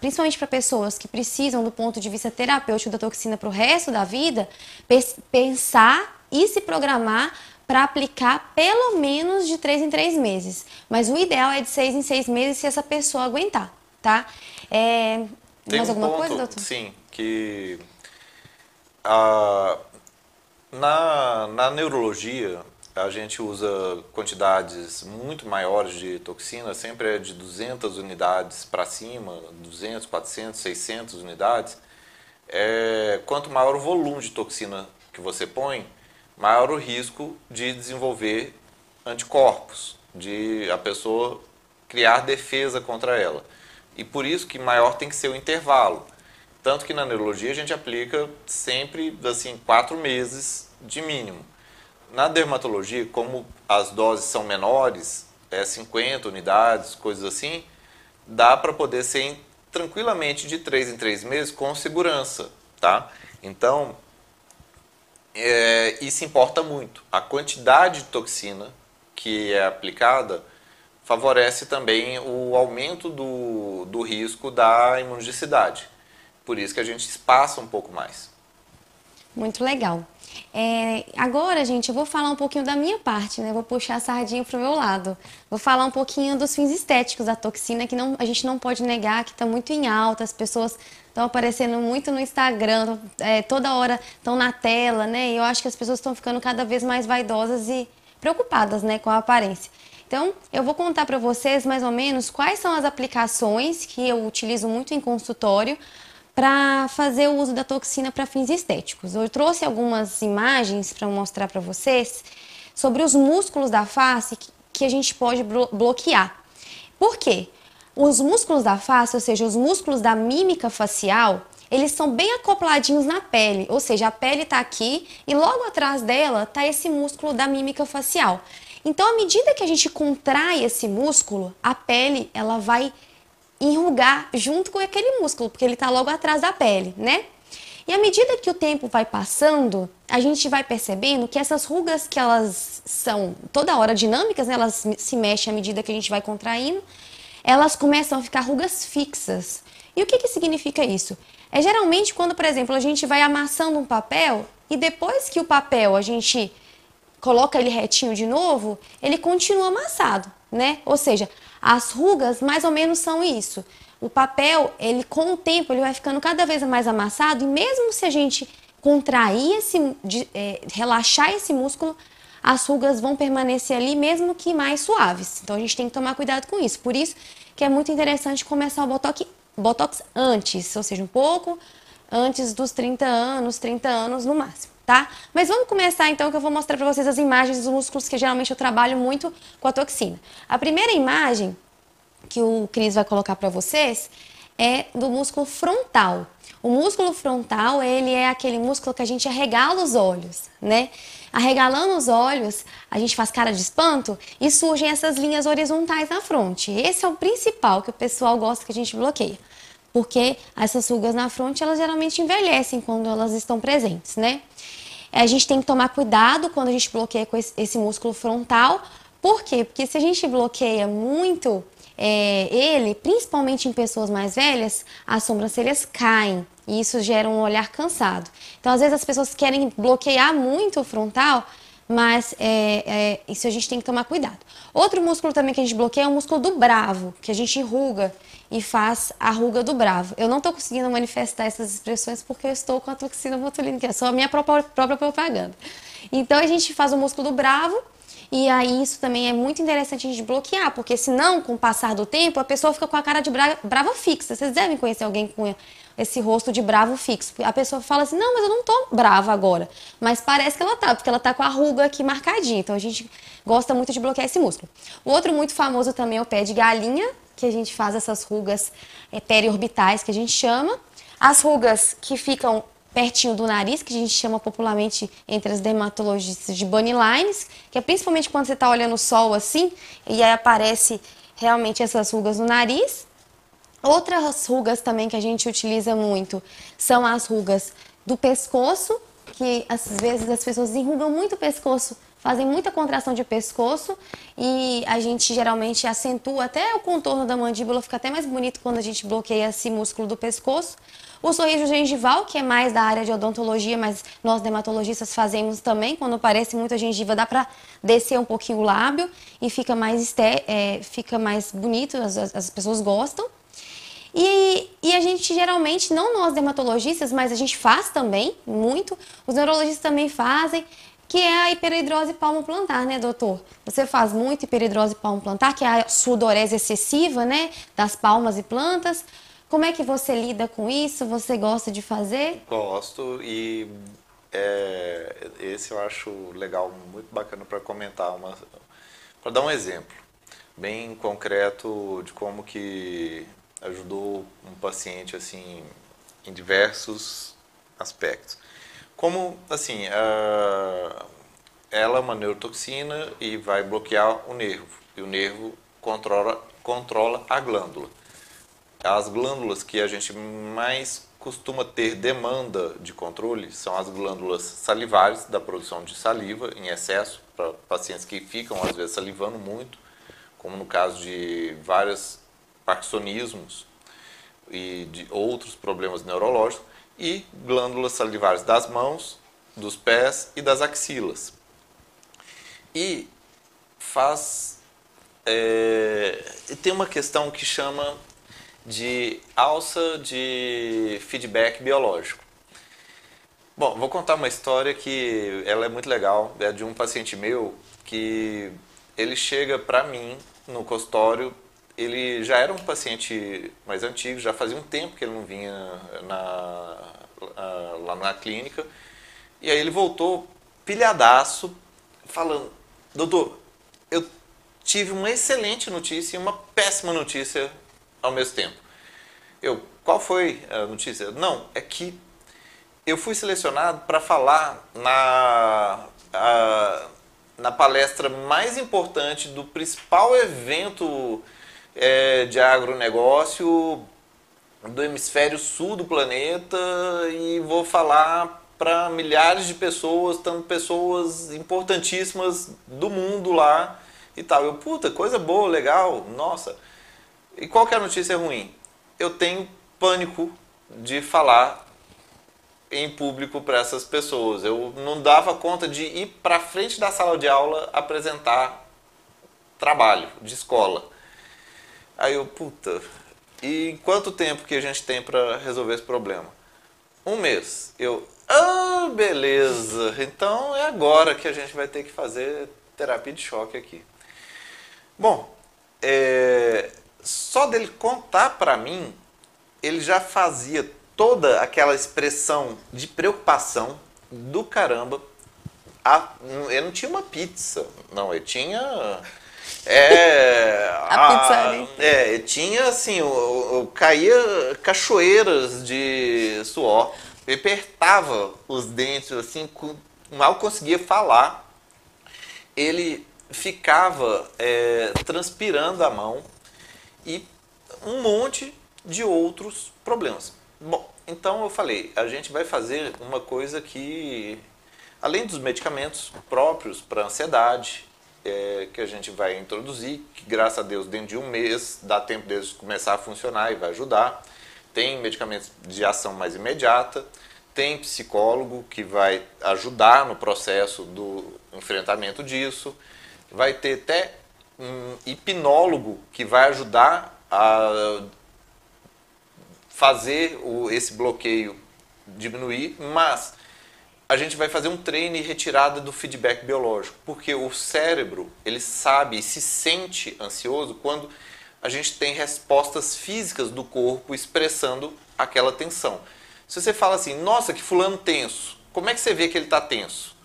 principalmente para pessoas que precisam do ponto de vista terapêutico da toxina para o resto da vida, pensar e se programar para aplicar pelo menos de três em três meses. Mas o ideal é de seis em seis meses se essa pessoa aguentar tá? É, Tem mais um alguma ponto, coisa, doutor? Sim, que a, na, na neurologia a gente usa quantidades muito maiores de toxina, sempre é de 200 unidades para cima, 200, 400, 600 unidades. É, quanto maior o volume de toxina que você põe, maior o risco de desenvolver anticorpos, de a pessoa criar defesa contra ela. E por isso que maior tem que ser o intervalo. Tanto que na neurologia a gente aplica sempre assim quatro meses de mínimo. Na dermatologia, como as doses são menores, é 50 unidades, coisas assim, dá para poder ser tranquilamente de três em três meses com segurança, tá? Então, é, isso importa muito. A quantidade de toxina que é aplicada favorece também o aumento do, do risco da imunodicidade. Por isso que a gente espaça um pouco mais. Muito legal. É, agora, gente, eu vou falar um pouquinho da minha parte, né? Vou puxar a sardinha para o meu lado. Vou falar um pouquinho dos fins estéticos da toxina, que não, a gente não pode negar que está muito em alta. As pessoas estão aparecendo muito no Instagram, é, toda hora estão na tela, né? E eu acho que as pessoas estão ficando cada vez mais vaidosas e preocupadas, né, com a aparência. Então, eu vou contar para vocês mais ou menos quais são as aplicações que eu utilizo muito em consultório para fazer o uso da toxina para fins estéticos. Eu trouxe algumas imagens para mostrar para vocês sobre os músculos da face que a gente pode bloquear. Por quê? Os músculos da face, ou seja, os músculos da mímica facial, eles são bem acopladinhos na pele, ou seja, a pele está aqui e logo atrás dela está esse músculo da mímica facial. Então, à medida que a gente contrai esse músculo, a pele ela vai enrugar junto com aquele músculo, porque ele está logo atrás da pele, né? E à medida que o tempo vai passando, a gente vai percebendo que essas rugas que elas são toda hora dinâmicas, né? elas se mexem à medida que a gente vai contraindo, elas começam a ficar rugas fixas. E o que, que significa isso? É geralmente quando, por exemplo, a gente vai amassando um papel e depois que o papel a gente coloca ele retinho de novo, ele continua amassado, né? Ou seja, as rugas mais ou menos são isso. O papel, ele com o tempo, ele vai ficando cada vez mais amassado e mesmo se a gente contrair esse, de, é, relaxar esse músculo, as rugas vão permanecer ali mesmo que mais suaves. Então a gente tem que tomar cuidado com isso. Por isso que é muito interessante começar o botox, botox antes, ou seja, um pouco antes dos 30 anos, 30 anos no máximo tá? Mas vamos começar então que eu vou mostrar para vocês as imagens dos músculos que geralmente eu trabalho muito com a toxina. A primeira imagem que o Cris vai colocar para vocês é do músculo frontal. O músculo frontal, ele é aquele músculo que a gente arregala os olhos, né? Arregalando os olhos, a gente faz cara de espanto e surgem essas linhas horizontais na fronte. Esse é o principal que o pessoal gosta que a gente bloqueia. Porque essas rugas na fronte, elas geralmente envelhecem quando elas estão presentes, né? A gente tem que tomar cuidado quando a gente bloqueia com esse, músculo frontal. Por quê? Porque se a gente bloqueia muito é, ele, principalmente em pessoas mais velhas, as sobrancelhas caem e isso gera um olhar cansado. Então, às vezes, as pessoas querem bloquear muito o frontal, mas é, é, isso a gente tem que tomar cuidado. Outro músculo também que a gente bloqueia é o músculo do bravo, que a gente enruga e faz a ruga do bravo. Eu não estou conseguindo manifestar essas expressões porque eu estou com a toxina botulínica, é só a minha própria, própria propaganda. Então a gente faz o músculo do bravo E aí isso também é muito interessante a gente bloquear, porque senão, com o passar do tempo, a pessoa fica com a cara de brava fixa. Vocês devem conhecer alguém com esse rosto de bravo fixo. A pessoa fala assim: "Não, mas eu não tô brava agora". Mas parece que ela tá, porque ela tá com a ruga aqui marcadinha. Então a gente gosta muito de bloquear esse músculo. O outro muito famoso também é o pé de galinha, que a gente faz essas rugas é, periorbitais que a gente chama. As rugas que ficam pertinho do nariz, que a gente chama popularmente entre as dermatologistas de bunny lines, que é principalmente quando você está olhando o sol assim, e aí aparece realmente essas rugas no nariz. Outras rugas também que a gente utiliza muito são as rugas do pescoço, que às vezes as pessoas enrugam muito o pescoço, fazem muita contração de pescoço e a gente geralmente acentua até o contorno da mandíbula, fica até mais bonito quando a gente bloqueia esse músculo do pescoço. O sorriso gengival, que é mais da área de odontologia, mas nós dermatologistas fazemos também. Quando aparece muita gengiva, dá para descer um pouquinho o lábio e fica mais, é, fica mais bonito, as, as pessoas gostam. E, e, a gente geralmente, não nós dermatologistas, mas a gente faz também, muito, os neurologistas também fazem, que é a hiperidrose palmo-plantar, né, doutor? Você faz muito hiperidrose palmo-plantar, que é a sudorese excessiva, né, das palmas e plantas. Como é que você lida com isso? Você gosta de fazer? Gosto e é, esse eu acho legal, muito bacana para comentar, para dar um exemplo bem concreto de como que ajudou um paciente assim em diversos aspectos. Como assim, ela é uma neurotoxina e vai bloquear o nervo e o nervo controla controla a glândula. As glândulas que a gente mais costuma ter demanda de controle são as glândulas salivares, da produção de saliva em excesso, para pacientes que ficam às vezes salivando muito, como no caso de vários parkinsonismos e de outros problemas neurológicos, e glândulas salivares das mãos, dos pés e das axilas. E faz. É, tem uma questão que chama de alça de feedback biológico. Bom, vou contar uma história que ela é muito legal, é de um paciente meu que ele chega para mim no consultório, ele já era um paciente mais antigo, já fazia um tempo que ele não vinha na, lá na clínica, e aí ele voltou pilhadaço, falando, doutor, eu tive uma excelente notícia e uma péssima notícia ao mesmo tempo. Eu, qual foi a notícia? Não, é que eu fui selecionado para falar na, a, na palestra mais importante do principal evento é, de agronegócio do hemisfério sul do planeta e vou falar para milhares de pessoas, tanto pessoas importantíssimas do mundo lá e tal. Eu, puta, coisa boa, legal, nossa. E qual que é a notícia ruim? Eu tenho pânico de falar em público para essas pessoas. Eu não dava conta de ir para frente da sala de aula apresentar trabalho de escola. Aí eu, puta, e quanto tempo que a gente tem para resolver esse problema? Um mês. Eu, ah, beleza. Então é agora que a gente vai ter que fazer terapia de choque aqui. Bom, é, só dele contar para mim, ele já fazia toda aquela expressão de preocupação do caramba. Ah, ele não tinha uma pizza, não, ele tinha. É, a, a pizzaria. É, tinha assim, o, o, caía cachoeiras de suor, ele apertava os dentes, assim, mal conseguia falar. Ele ficava é, transpirando a mão e um monte de outros problemas. Bom, então eu falei, a gente vai fazer uma coisa que, além dos medicamentos próprios para ansiedade, é, que a gente vai introduzir, que graças a Deus dentro de um mês dá tempo deles começar a funcionar e vai ajudar. Tem medicamentos de ação mais imediata, tem psicólogo que vai ajudar no processo do enfrentamento disso, vai ter até um hipnólogo que vai ajudar a fazer o, esse bloqueio diminuir, mas a gente vai fazer um treino e retirada do feedback biológico, porque o cérebro, ele sabe e se sente ansioso quando a gente tem respostas físicas do corpo expressando aquela tensão. Se você fala assim, nossa, que fulano tenso, como é que você vê que ele está tenso?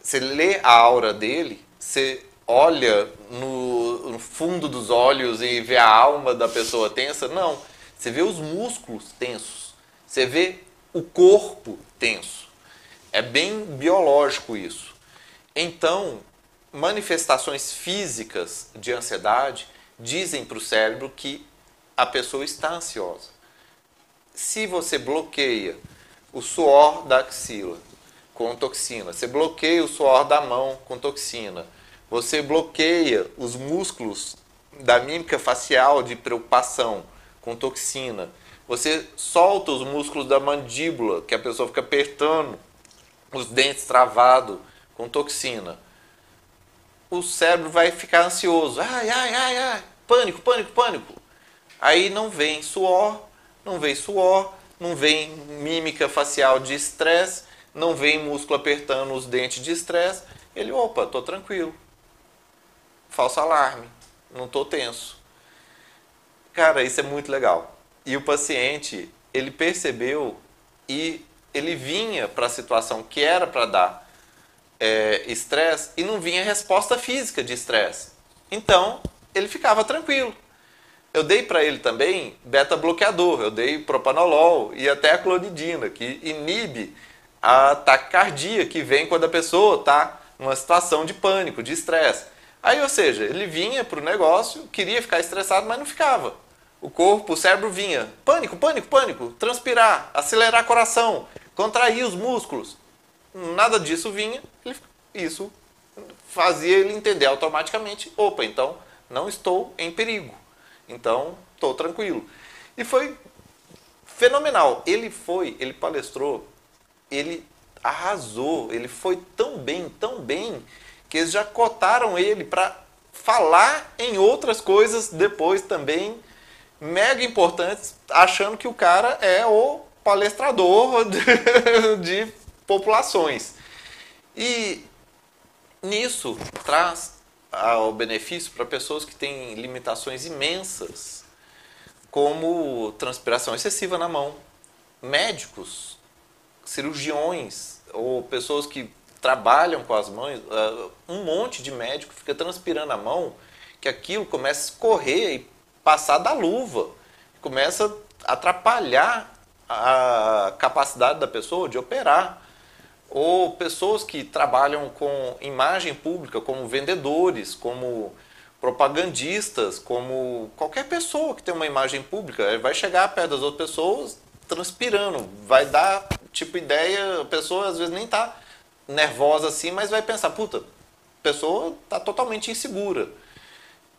Você lê a aura dele, você olha no, no, fundo dos olhos e vê a alma da pessoa tensa? Não. Você vê os músculos tensos. Você vê o corpo tenso. É bem biológico isso. Então, manifestações físicas de ansiedade dizem para o cérebro que a pessoa está ansiosa. Se você bloqueia o suor da axila com toxina, você bloqueia o suor da mão com toxina, você bloqueia os músculos da mímica facial de preocupação com toxina, você solta os músculos da mandíbula, que a pessoa fica apertando os dentes travados com toxina o cérebro vai ficar ansioso. Ai, ai, ai, ai, pânico, pânico, pânico. Aí não vem suor, não vem suor, não vem mímica facial de estresse, não vem músculo apertando os dentes de estresse. Ele, opa, tô tranquilo. Falso alarme, não tô tenso. Cara, isso é muito legal. E o paciente, ele percebeu e ele vinha para a situação que era para dar é, estresse e não vinha resposta física de estresse. Então, ele ficava tranquilo. Eu dei para ele também beta-bloqueador, eu dei propanolol e até a clonidina, que inibe a taquicardia que vem quando a pessoa está numa situação de pânico, de estresse. Aí, ou seja, ele vinha para o negócio, queria ficar estressado, mas não ficava. O corpo, o cérebro vinha, pânico, pânico, pânico, transpirar, acelerar o coração, contrair os músculos nada disso vinha, isso fazia ele entender automaticamente: opa, então não estou em perigo, então estou tranquilo. E foi fenomenal. Ele foi, ele palestrou, ele arrasou, ele foi tão bem, tão bem, que eles já cotaram ele para falar em outras coisas depois também mega importantes, achando que o cara é o palestrador de, populações. E nisso traz o benefício para pessoas que têm limitações imensas, como transpiração excessiva na mão, médicos, cirurgiões ou pessoas que trabalham com as mãos, ah, um monte de médico fica transpirando a mão, que aquilo começa a escorrer e passar da luva, começa a atrapalhar a capacidade da pessoa de operar. Ou pessoas que trabalham com imagem pública, como vendedores, como propagandistas, como qualquer pessoa que tem uma imagem pública, vai chegar perto das outras pessoas transpirando, vai dar tipo ideia, a pessoa às vezes nem está nervosa assim, mas vai pensar, puta, a pessoa está totalmente insegura.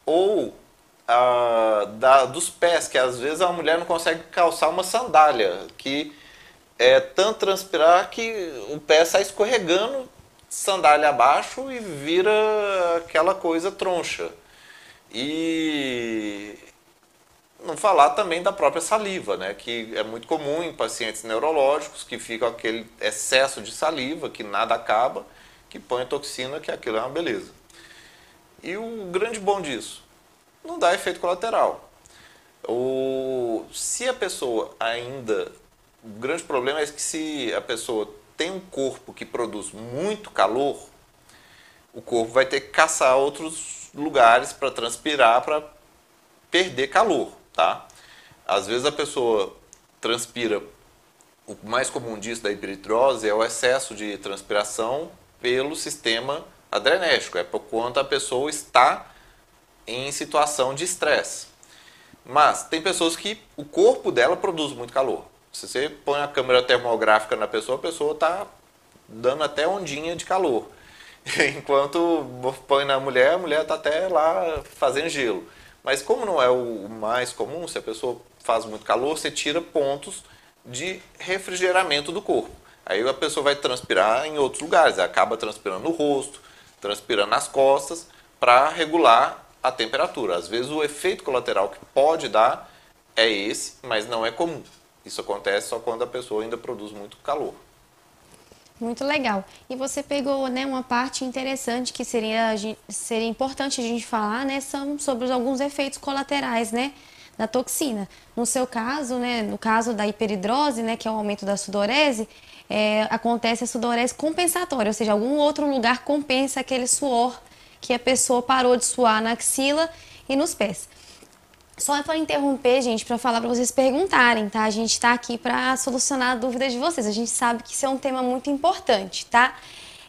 Ou da, dos pés, que às vezes a mulher não consegue calçar uma sandália, que é tanto transpirar que o pé sai escorregando, sandália abaixo e vira aquela coisa troncha. E não falar também da própria saliva, né, que é muito comum em pacientes neurológicos que fica aquele excesso de saliva que nada acaba, que põe toxina, que aquilo é uma beleza. E o grande bom disso, não dá efeito colateral. O, se a pessoa ainda o grande problema é que se a pessoa tem um corpo que produz muito calor, o corpo vai ter que caçar outros lugares para transpirar para perder calor, tá? Às vezes a pessoa transpira, o mais comum disso da hiperidrose é o excesso de transpiração pelo sistema adrenérgico, é por quanto a pessoa está em situação de estresse. Mas tem pessoas que o corpo dela produz muito calor. Se você põe a câmera termográfica na pessoa, a pessoa está dando até ondinha de calor. Enquanto põe na mulher, a mulher está até lá fazendo gelo. Mas como não é o mais comum, se a pessoa faz muito calor, você tira pontos de refrigeramento do corpo. Aí a pessoa vai transpirar em outros lugares, acaba transpirando no rosto, transpirando nas costas, para regular a temperatura. Às vezes o efeito colateral que pode dar é esse, mas não é comum. Isso acontece só quando a pessoa ainda produz muito calor. Muito legal. E você pegou né, uma parte interessante que seria, seria importante a gente falar, né? São sobre alguns efeitos colaterais, né? Da toxina. No seu caso, né? No caso da hiperidrose, né? Que é o aumento da sudorese, é, acontece a sudorese compensatória, ou seja, algum outro lugar compensa aquele suor que a pessoa parou de suar na axila e nos pés. Só para interromper, gente, para falar para vocês perguntarem, tá? A gente está aqui para solucionar dúvidas de vocês. A gente sabe que isso é um tema muito importante, tá?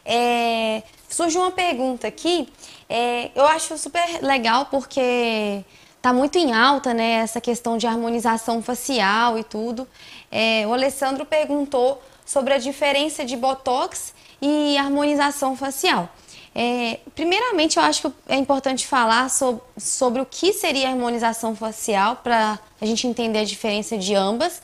É... Surgiu uma pergunta aqui, é... eu acho super legal porque tá muito em alta, né? Essa questão de harmonização facial e tudo. É... O Alessandro perguntou sobre a diferença de botox e harmonização facial. É, primeiramente, eu acho que é importante falar sobre, sobre o que seria a harmonização facial para a gente entender a diferença de ambas.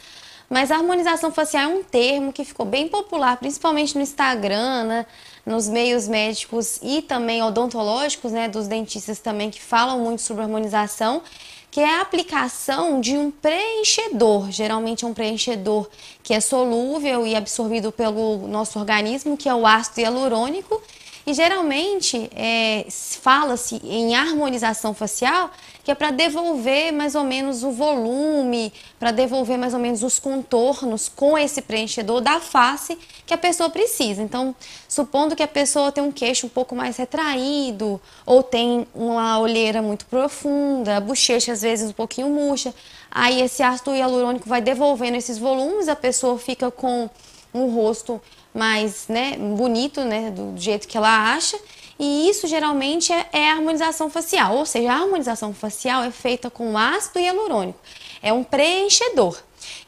Mas a harmonização facial é um termo que ficou bem popular, principalmente no Instagram, né, nos meios médicos e também odontológicos, né, dos dentistas também que falam muito sobre harmonização, que é a aplicação de um preenchedor, geralmente é um preenchedor que é solúvel e absorvido pelo nosso organismo, que é o ácido hialurônico, e geralmente é, fala-se em harmonização facial, que é para devolver mais ou menos o volume, para devolver mais ou menos os contornos com esse preenchedor da face que a pessoa precisa. Então, supondo que a pessoa tem um queixo um pouco mais retraído, ou tem uma olheira muito profunda, a bochecha às vezes um pouquinho murcha, aí esse ácido hialurônico vai devolvendo esses volumes, a pessoa fica com um rosto mais né, bonito, né, do jeito que ela acha. E isso geralmente é, é a harmonização facial, ou seja, a harmonização facial é feita com ácido hialurônico. É um preenchedor.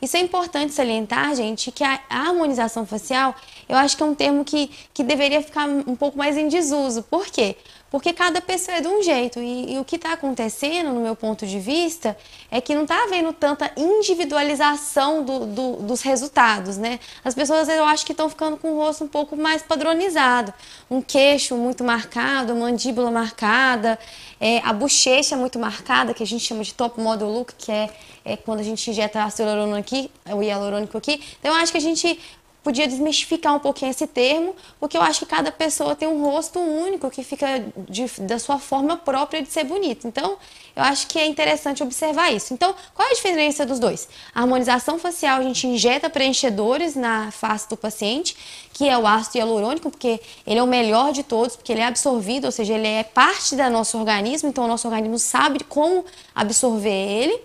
Isso é importante salientar, gente, que a harmonização facial, eu acho que é um termo que, que deveria ficar um pouco mais em desuso. Por quê? Porque cada pessoa é de um jeito. E, e o que está acontecendo, no meu ponto de vista, é que não está havendo tanta individualização do, do, dos resultados, né? As pessoas, eu acho que estão ficando com o rosto um pouco mais padronizado. Um queixo muito marcado, mandíbula marcada, é, a bochecha muito marcada, que a gente chama de top model look, que é, é quando a gente injeta aqui, o hialurônico aqui. Então, eu acho que a gente podia desmistificar um pouquinho esse termo, porque eu acho que cada pessoa tem um rosto único que fica de, da sua forma própria de ser bonito. Então, eu acho que é interessante observar isso. Então, qual é a diferença dos dois? A harmonização facial, a gente injeta preenchedores na face do paciente, que é o ácido hialurônico, porque ele é o melhor de todos, porque ele é absorvido, ou seja, ele é parte do nosso organismo, então o nosso organismo sabe como absorver ele.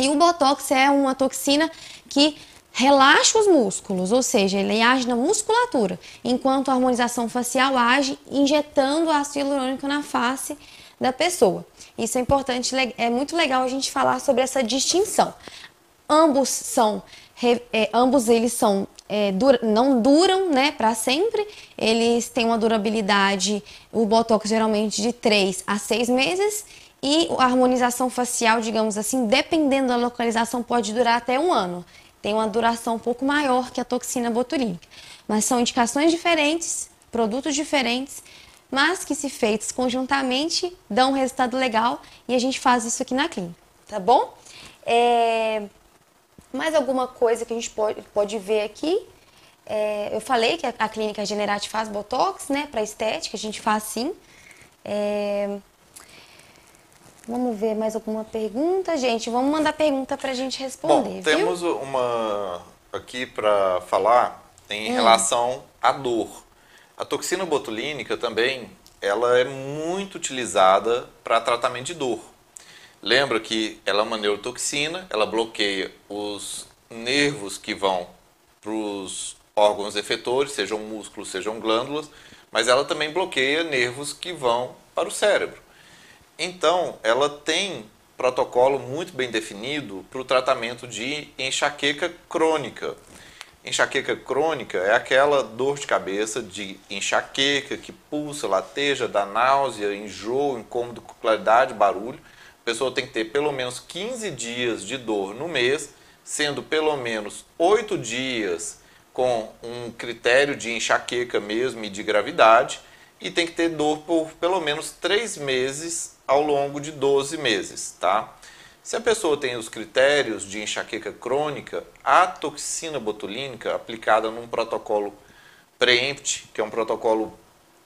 E o Botox é uma toxina que relaxa os músculos, ou seja, ele age na musculatura, enquanto a harmonização facial age injetando ácido hialurônico na face da pessoa. Isso é importante, é muito legal a gente falar sobre essa distinção. Ambos são, é, ambos eles são é, não duram né, para sempre, eles têm uma durabilidade, o Botox geralmente de 3 a 6 meses e a harmonização facial, digamos assim, dependendo da localização, pode durar até um ano tem uma duração um pouco maior que a toxina botulínica. Mas são indicações diferentes, produtos diferentes, mas que se feitos conjuntamente dão um resultado legal e a gente faz isso aqui na clínica, tá bom? É... Mais alguma coisa que a gente pode, pode ver aqui? É... Eu falei que a, a clínica Generati faz Botox, né, para estética, a gente faz sim. É... Vamos ver mais alguma pergunta, gente. Vamos mandar pergunta para a gente responder. Bom, temos viu? uma aqui para falar em hum. relação à dor. A toxina botulínica também, ela é muito utilizada para tratamento de dor. Lembra que ela é uma neurotoxina, ela bloqueia os nervos que vão para os órgãos efetores, sejam músculos, sejam glândulas, mas ela também bloqueia nervos que vão para o cérebro. Então, ela tem protocolo muito bem definido para o tratamento de enxaqueca crônica. Enxaqueca crônica é aquela dor de cabeça de enxaqueca que pulsa, lateja, dá náusea, enjoo, incômodo, claridade, barulho. A pessoa tem que ter pelo menos 15 dias de dor no mês, sendo pelo menos 8 dias com um critério de enxaqueca mesmo e de gravidade, e tem que ter dor por pelo menos 3 meses ao longo de 12 meses, tá? Se a pessoa tem os critérios de enxaqueca crônica, a toxina botulínica aplicada num protocolo preempt, que é um protocolo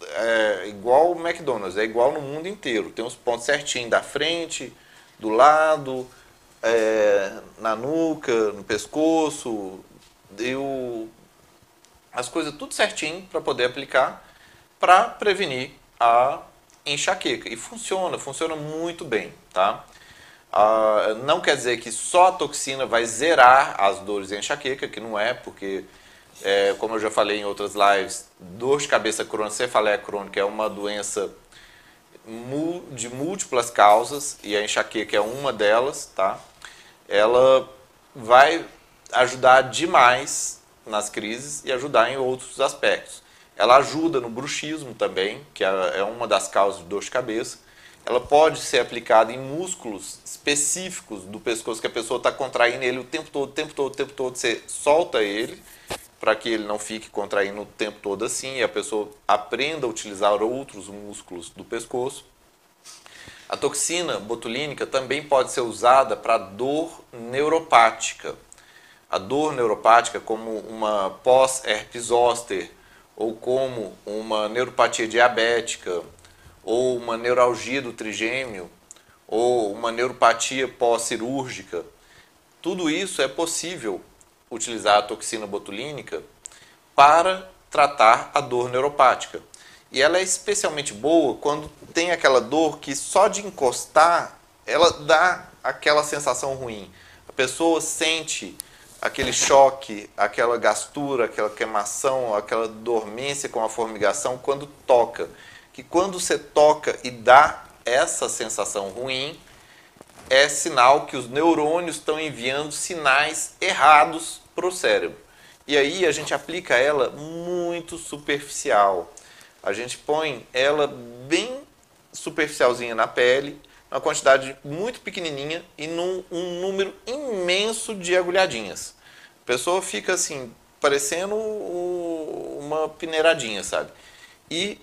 é, igual o McDonald's, é igual no mundo inteiro. Tem os pontos certinhos da frente, do lado, é, na nuca, no pescoço, deu as coisas tudo certinho para poder aplicar para prevenir a enxaqueca. E funciona, funciona muito bem, tá? Ah, não quer dizer que só a toxina vai zerar as dores e enxaqueca, que não é, porque, é, como eu já falei em outras lives, dor de cabeça crônica, cefaleia crônica é uma doença de múltiplas causas e a enxaqueca é uma delas, tá? Ela vai ajudar demais nas crises e ajudar em outros aspectos. Ela ajuda no bruxismo também, que é, é uma das causas de dor de cabeça. Ela pode ser aplicada em músculos específicos do pescoço que a pessoa está contraindo ele o tempo todo, o tempo todo, o tempo todo. Você solta ele para que ele não fique contraindo o tempo todo assim e a pessoa aprenda a utilizar outros músculos do pescoço. A toxina botulínica também pode ser usada para dor neuropática. A dor neuropática, como uma pós-herpes zoster, ou como uma neuropatia diabética, ou uma neuralgia do trigêmeo, ou uma neuropatia pós-cirúrgica, tudo isso é possível utilizar a toxina botulínica para tratar a dor neuropática. E ela é especialmente boa quando tem aquela dor que só de encostar ela dá aquela sensação ruim. A pessoa sente aquele choque, aquela gastura, aquela queimação, aquela dormência com a formigação quando toca. Que quando você toca e dá essa sensação ruim, é sinal que os neurônios estão enviando sinais errados para o cérebro. E aí a gente aplica ela muito superficial. A gente põe ela bem superficialzinha na pele, uma quantidade muito pequenininha e num um número imenso de agulhadinhas. A pessoa fica assim, parecendo uma peneiradinha, sabe? E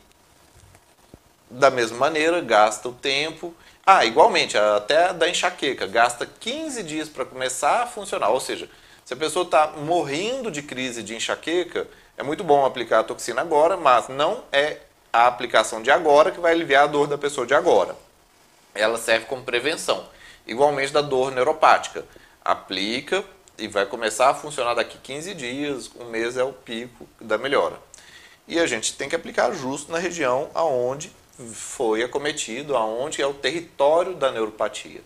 da mesma maneira, gasta o tempo. Ah, igualmente, até da enxaqueca, gasta 15 dias para começar a funcionar. Ou seja, se a pessoa está morrendo de crise de enxaqueca, é muito bom aplicar a toxina agora, mas não é a aplicação de agora que vai aliviar a dor da pessoa de agora ela serve como prevenção. Igualmente da dor neuropática. Aplica e vai começar a funcionar daqui 15 dias, um mês é o pico da melhora. E a gente tem que aplicar justo na região aonde foi acometido, aonde é o território da neuropatia.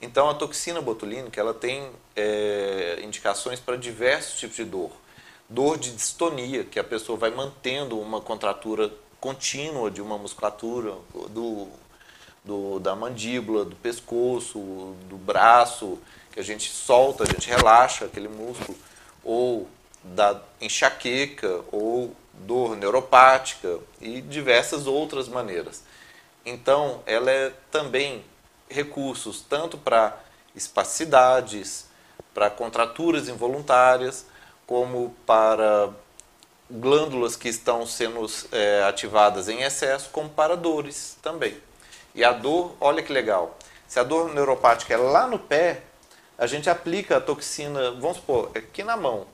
Então a toxina botulínica ela tem é, indicações para diversos tipos de dor. Dor de distonia, que a pessoa vai mantendo uma contratura contínua de uma musculatura do do, da mandíbula, do pescoço, do braço, que a gente solta, a gente relaxa aquele músculo, ou da enxaqueca, ou dor neuropática e diversas outras maneiras. Então, ela é também recursos tanto para espasticidades, para contraturas involuntárias, como para glândulas que estão sendo é, ativadas em excesso, como para dores também. E a dor, olha que legal. Se a dor neuropática é lá no pé, a gente aplica a toxina, vamos supor, aqui na mão.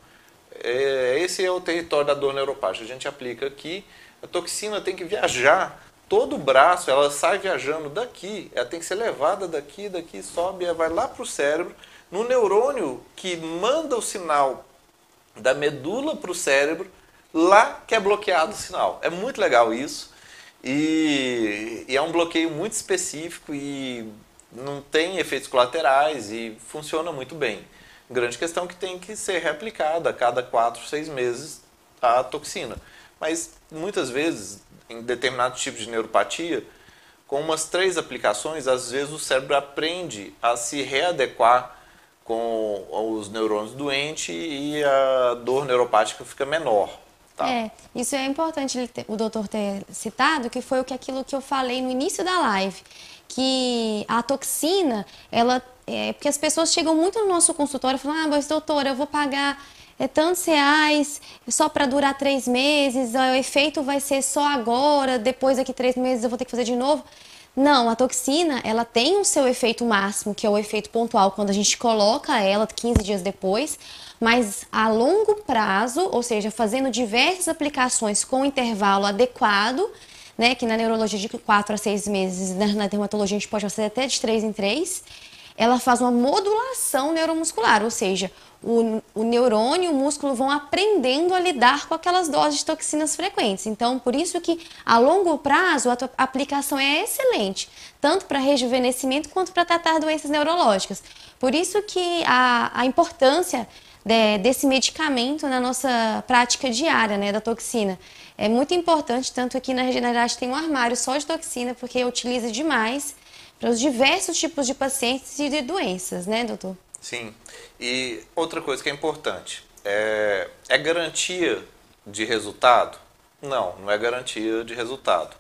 É, esse é o território da dor neuropática. A gente aplica aqui, a toxina tem que viajar todo o braço, ela sai viajando daqui, ela tem que ser levada daqui, daqui, sobe, ela vai lá para o cérebro, no neurônio que manda o sinal da medula para o cérebro, lá que é bloqueado o sinal. É muito legal isso. E, e, é um bloqueio muito específico e não tem efeitos colaterais e funciona muito bem. Grande questão que tem que ser replicada a cada 4, 6 meses a toxina. Mas muitas vezes, em determinados tipos de neuropatia, com umas três aplicações, às vezes o cérebro aprende a se readequar com os neurônios doentes e a dor neuropática fica menor. Tá. É, isso é importante o doutor ter citado, que foi o que aquilo que eu falei no início da live, que a toxina, ela, é, porque as pessoas chegam muito no nosso consultório e falam, ah, mas doutor, eu vou pagar é, tantos reais só para durar três meses, o efeito vai ser só agora, depois daqui três meses eu vou ter que fazer de novo. Não, a toxina, ela tem o seu efeito máximo, que é o efeito pontual, quando a gente coloca ela 15 dias depois, mas a longo prazo, ou seja, fazendo diversas aplicações com intervalo adequado, né, que na neurologia de 4 a 6 meses, na dermatologia a gente pode fazer até de 3 em 3, ela faz uma modulação neuromuscular, ou seja, o, o neurônio e o músculo vão aprendendo a lidar com aquelas doses de toxinas frequentes. Então, por isso que a longo prazo a aplicação é excelente, tanto para rejuvenescimento quanto para tratar doenças neurológicas. Por isso que a, a importância de, desse medicamento na nossa prática diária, né, da toxina. É muito importante, tanto aqui na Regeneridade tem um armário só de toxina, porque utiliza demais para os diversos tipos de pacientes e de doenças, né, doutor? Sim. E outra coisa que é importante, é, é garantia de resultado? Não, não é garantia de resultado.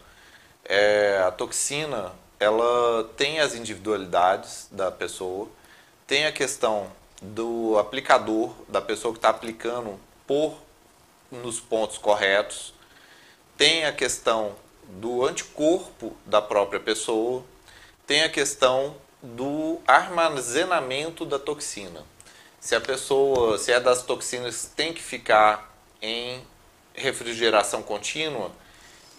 É, a toxina, ela tem as individualidades da pessoa, tem a questão do aplicador, da pessoa que está aplicando por nos pontos corretos, tem a questão do anticorpo da própria pessoa, tem a questão do armazenamento da toxina. Se a pessoa, se é das toxinas, tem que ficar em refrigeração contínua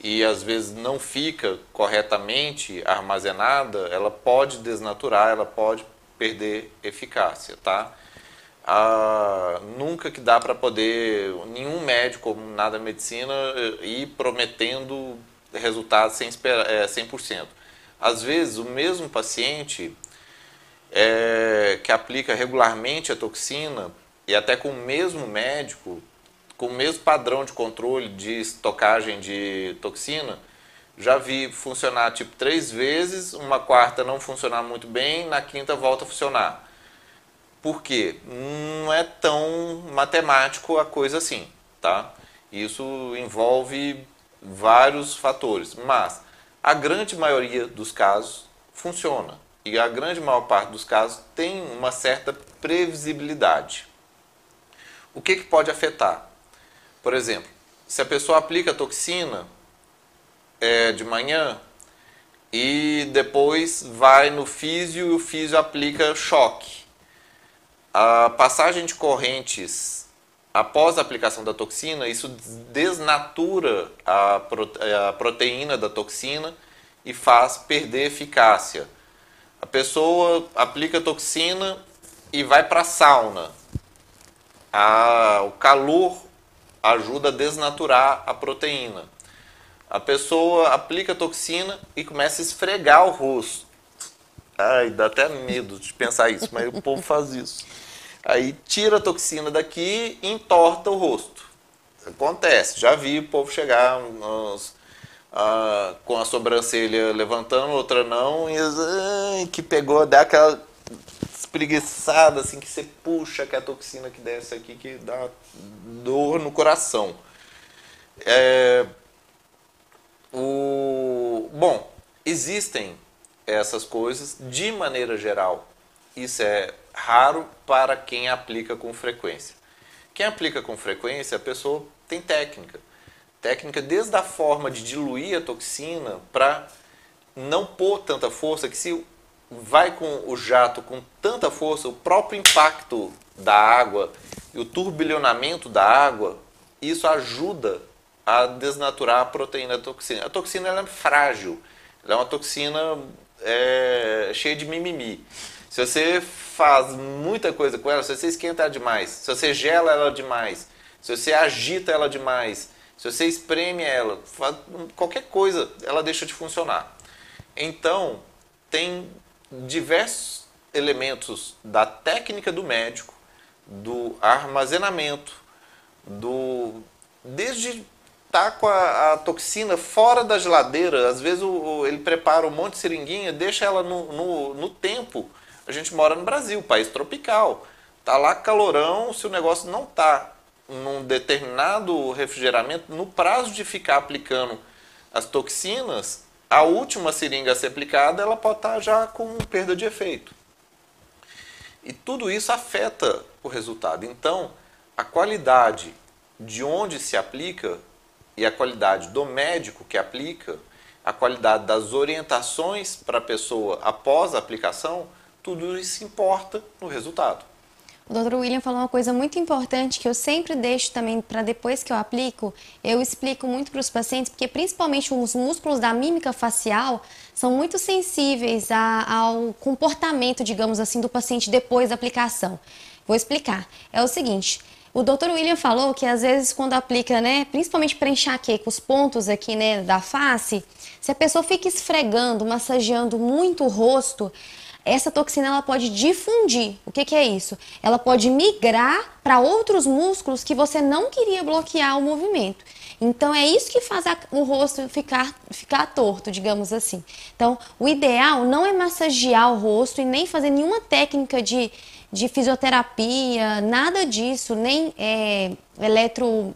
e às vezes não fica corretamente armazenada, ela pode desnaturar, ela pode perder eficácia, tá? Ah, nunca que dá para poder nenhum médico, nada medicina, eh, ir prometendo resultados sem esperar, é, 100%. Às vezes, o mesmo paciente é, que aplica regularmente a toxina e até com o mesmo médico, com o mesmo padrão de controle de estocagem de toxina, já vi funcionar tipo três vezes, uma quarta não funcionar muito bem, na quinta volta a funcionar. Por quê? Não é tão matemático a coisa assim, tá? Isso envolve vários fatores, mas a grande maioria dos casos funciona e a grande maior parte dos casos tem uma certa previsibilidade. O que, que pode afetar? Por exemplo, se a pessoa aplica toxina, é, de manhã e depois vai no físio e o físio aplica choque. A passagem de correntes após a aplicação da toxina, isso desnatura a, a proteína da toxina e faz perder eficácia. A pessoa aplica a toxina e vai para a sauna. o calor ajuda a desnaturar a proteína a pessoa aplica toxina e começa a esfregar o rosto. Ai, dá até medo de pensar isso, mas o povo faz isso. Aí tira a toxina daqui e entorta o rosto. Acontece, já vi o povo chegar uns, ah, com a sobrancelha levantando, outra não, e ai, que pegou, dá aquela espreguiçada assim que você puxa que é a toxina que desce aqui que dá dor no coração. É, o, bom, existem essas coisas de maneira geral. Isso é raro para quem aplica com frequência. Quem aplica com frequência, a pessoa tem técnica. Técnica desde a forma de diluir a toxina para não pôr tanta força, que se vai com o jato com tanta força, o próprio impacto da água e o turbilhonamento da água, isso ajuda a desnaturar a proteína da toxina. A toxina é frágil, ela é uma toxina é, cheia de mimimi. Se você faz muita coisa com ela, se você esquenta ela demais, se você gela ela demais, se você agita ela demais, se você espreme ela, qualquer coisa, ela deixa de funcionar. Então, tem diversos elementos da técnica do médico, do armazenamento, do desde tá com a, a, toxina fora da geladeira. Às vezes o, o, ele prepara um monte de seringuinha, deixa ela no, no, no, tempo. A gente mora no Brasil, país tropical. Tá lá calorão, se o negócio não tá num determinado refrigeramento, no prazo de ficar aplicando as toxinas, a última seringa a ser aplicada, ela pode estar tá já com perda de efeito. E tudo isso afeta o resultado. Então, a qualidade de onde se aplica e a qualidade do médico que aplica, a qualidade das orientações para a pessoa após a aplicação, tudo isso importa no resultado. O Dr. William falou uma coisa muito importante que eu sempre deixo também para depois que eu aplico, eu explico muito para os pacientes, porque principalmente os músculos da mímica facial são muito sensíveis a, ao comportamento, digamos assim, do paciente depois da aplicação. Vou explicar. É o seguinte, o Dr. William falou que às vezes quando aplica, né, principalmente para enxaqueca, os pontos aqui, né, da face, se a pessoa fica esfregando, massageando muito o rosto, essa toxina ela pode difundir. O que, que é isso? Ela pode migrar para outros músculos que você não queria bloquear o movimento. Então é isso que faz a, o rosto ficar, ficar torto, digamos assim. Então o ideal não é massagear o rosto e nem fazer nenhuma técnica de, de fisioterapia, nada disso, nem é, eletro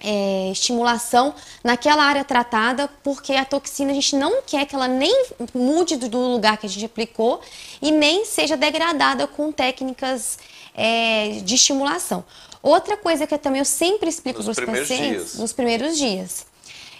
é, estimulação naquela área tratada, porque a toxina a gente não quer que ela nem mude do lugar que a gente aplicou e nem seja degradada com técnicas é, de estimulação. Outra coisa que eu também eu sempre explico para os pacientes dias. nos primeiros dias.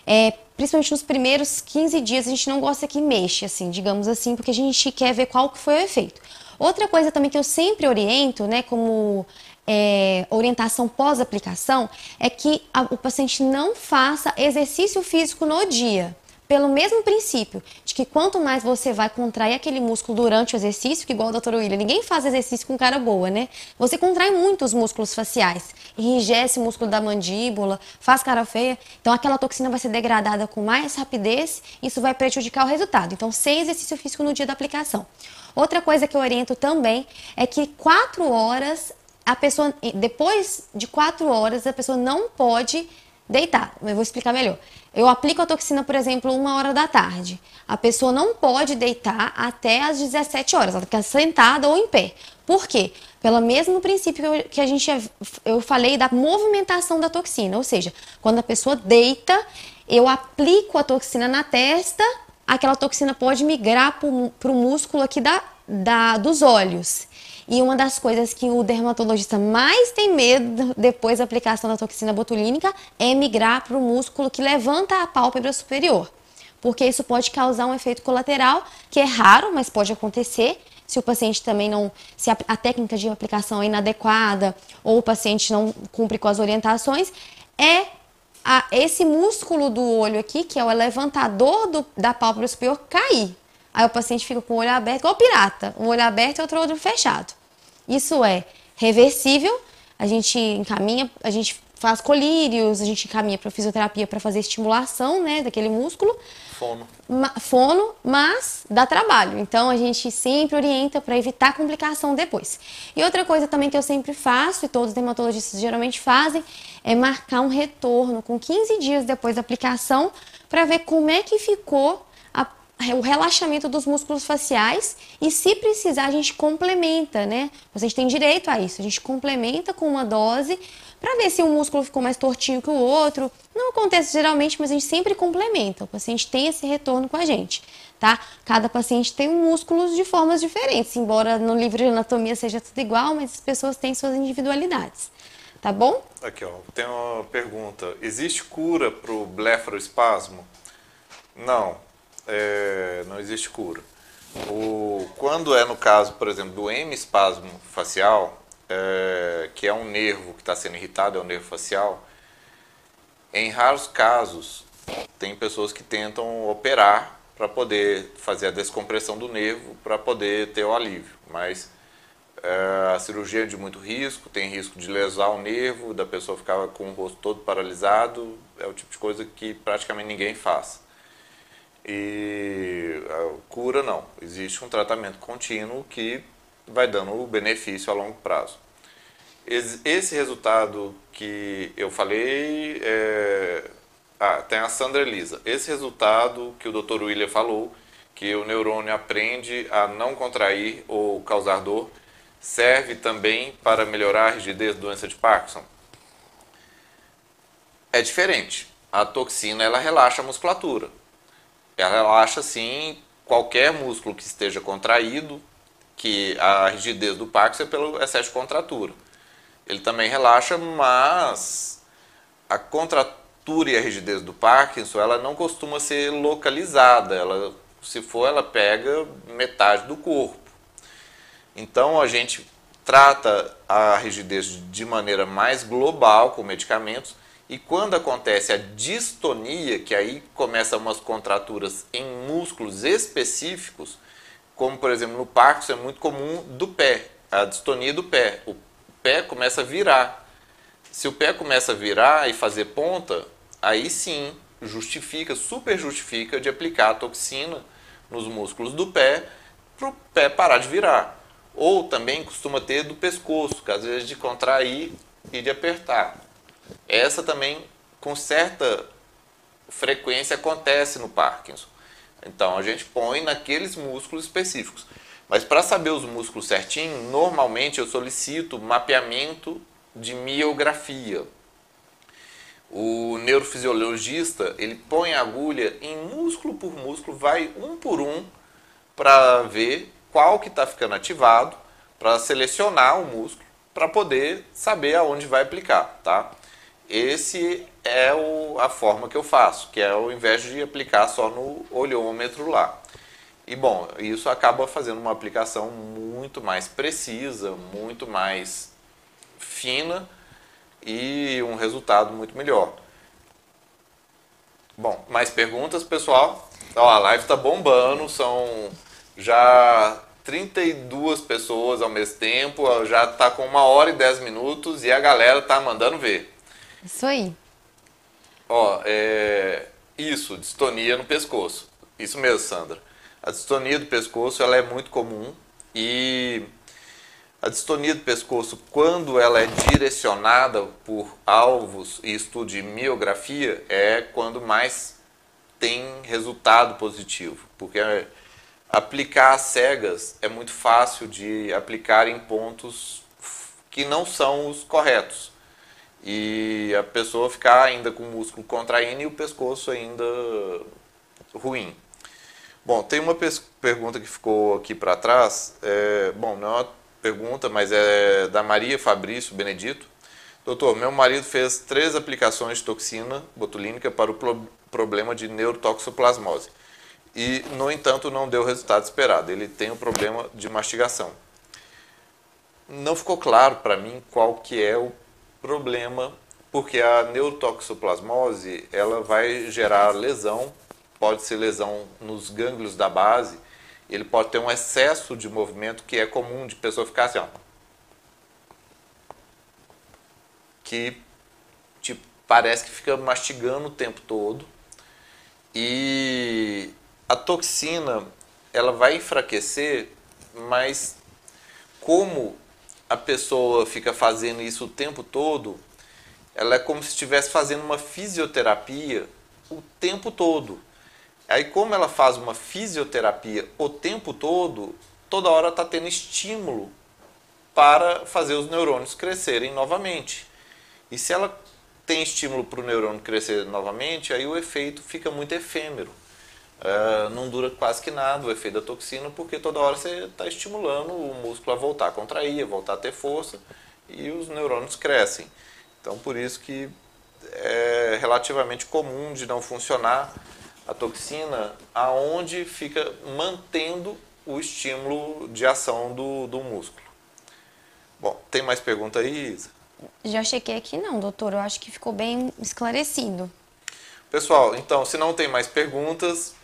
É, principalmente nos primeiros 15 dias, a gente não gosta que mexa, assim, digamos assim, porque a gente quer ver qual que foi o efeito. Outra coisa também que eu sempre oriento, né, como é, orientação pós-aplicação é que a, o paciente não faça exercício físico no dia. Pelo mesmo princípio de que quanto mais você vai contrair aquele músculo durante o exercício, que igual o doutor William, ninguém faz exercício com cara boa, né? Você contrai muito os músculos faciais, enrijece o músculo da mandíbula, faz cara feia, então aquela toxina vai ser degradada com mais rapidez, isso vai prejudicar o resultado. Então, sem exercício físico no dia da aplicação. Outra coisa que eu oriento também é que quatro horas a pessoa, depois de quatro horas, a pessoa não pode deitar. Eu vou explicar melhor. Eu aplico a toxina, por exemplo, uma hora da tarde. A pessoa não pode deitar até as 17 horas. Ela fica sentada ou em pé. Por quê? Pelo mesmo princípio que a gente eu falei da movimentação da toxina, ou seja, quando a pessoa deita, eu aplico a toxina na testa, aquela toxina pode migrar para o músculo aqui da, da, dos olhos. E uma das coisas que o dermatologista mais tem medo depois da aplicação da toxina botulínica é migrar para o músculo que levanta a pálpebra superior. Porque isso pode causar um efeito colateral, que é raro, mas pode acontecer, se o paciente também não, se a, a, técnica de aplicação é inadequada ou o paciente não cumpre com as orientações, é a, esse músculo do olho aqui, que é o levantador do, da pálpebra superior, cair. Aí o paciente fica com o olho aberto, igual pirata, um olho aberto e outro olho fechado. Isso é reversível, a gente encaminha, a gente faz colírios, a gente encaminha para fisioterapia para fazer estimulação, né, daquele músculo. Fono. Ma, fono, mas dá trabalho. Então a gente sempre orienta para evitar complicação depois. E outra coisa também que eu sempre faço e todos os dermatologistas geralmente fazem é marcar um retorno com 15 dias depois da aplicação para ver como é que ficou o relaxamento dos músculos faciais e se precisar a gente complementa, né? Vocês têm direito a isso. A gente complementa com uma dose para ver se um músculo ficou mais tortinho que o outro. Não acontece geralmente, mas a gente sempre complementa. O paciente tem esse retorno com a gente, tá? Cada paciente tem músculos de formas diferentes, embora no livro de anatomia seja tudo igual, mas as pessoas têm suas individualidades. Tá bom? Aqui, ó, tem uma pergunta. Existe cura para o blefaroespasmo? Não é, não existe cura. O, quando é no caso, por exemplo, do hemispasmo facial, é, que é um nervo que está sendo irritado, é o nervo facial, em raros casos, tem pessoas que tentam operar para poder fazer a descompressão do nervo, para poder ter o alívio. Mas é, a cirurgia é de muito risco, tem risco de lesar o nervo, da pessoa ficar com o rosto todo paralisado, é o tipo de coisa que praticamente ninguém faz. E a cura não, existe um tratamento contínuo que vai dando o benefício a longo prazo. Esse resultado que eu falei, é... ah, tem a Sandra Elisa. Esse resultado que o Dr. William falou, que o neurônio aprende a não contrair ou causar dor, serve também para melhorar a rigidez da doença de Parkinson? É diferente. A toxina ela relaxa a musculatura ela relaxa sim qualquer músculo que esteja contraído, que a rigidez do Parkinson é pelo excesso de contratura. Ele também relaxa, mas a, contra, altura e a rigidez do Parkinson, ela não costuma ser localizada. Ela, se for, ela pega metade do corpo. Então a gente trata a rigidez de maneira mais global com medicamentos e quando acontece a distonia, que aí começam umas contraturas em músculos específicos, como por exemplo no Parkinson é muito comum do pé, a distonia do pé. O pé começa a virar. Se o pé começa a virar e fazer ponta, aí sim justifica, super justifica de aplicar a toxina nos músculos do pé para o pé parar de virar. Ou também costuma ter do pescoço, que às vezes de contrair e de apertar. Essa também, com certa frequência, acontece no Parkinson. Então, a gente põe naqueles músculos específicos. Mas para saber os músculos certinho, normalmente eu solicito mapeamento de miografia. O neurofisiologista, ele põe a agulha em músculo por músculo, vai um por um para ver qual que está ficando ativado, para selecionar o músculo, para poder saber aonde vai aplicar, tá? Esse é o, a forma que eu faço, que é ao invés de aplicar só no olhômetro lá. E bom, isso acaba fazendo uma aplicação muito mais precisa, muito mais fina e um resultado muito melhor. Bom, mais perguntas, pessoal? Ó, a live está bombando, são já 32 pessoas ao mesmo tempo, já está com uma hora e 10 minutos e a galera tá mandando ver. Isso aí. Ó, é... Isso, distonia no pescoço. Isso mesmo, Sandra. A distonia do pescoço ela é muito comum e a distonia do pescoço, quando ela é direcionada por alvos e estudo de miografia, é quando mais tem resultado positivo. Porque aplicar cegas é muito fácil de aplicar em pontos que não são os corretos e a pessoa ficar ainda com o músculo contraindo e o pescoço ainda ruim. Bom, tem uma pergunta que ficou aqui para trás. É, bom, não é uma pergunta, mas é da Maria Fabrício Benedito. Doutor, meu marido fez três aplicações de toxina botulínica para o pro problema de neurotoxoplasmose. E, no entanto, não deu o resultado esperado. Ele tem um problema de mastigação. Não ficou claro para mim qual que é o problema, porque a neurotoxoplasmose ela vai gerar lesão, pode ser lesão nos gânglios da base, ele pode ter um excesso de movimento que é comum de pessoa ficar assim, ó, que tipo, parece que fica mastigando o tempo todo. E a toxina ela vai enfraquecer, mas como a pessoa fica fazendo isso o tempo todo, ela é como se estivesse fazendo uma fisioterapia o tempo todo. Aí, como ela faz uma fisioterapia o tempo todo, toda hora está tendo estímulo para fazer os neurônios crescerem novamente. E se ela tem estímulo para o neurônio crescer novamente, aí o efeito fica muito efêmero. Uh, não dura quase que nada o efeito da toxina, porque toda hora você está estimulando o músculo a voltar a contrair, a voltar a ter força e os neurônios crescem. Então, por isso que é relativamente comum de não funcionar a toxina aonde fica mantendo o estímulo de ação do, do músculo. Bom, tem mais pergunta aí, Isa? Já chequei aqui não, doutor. Eu acho que ficou bem esclarecido. Pessoal, então, se não tem mais perguntas,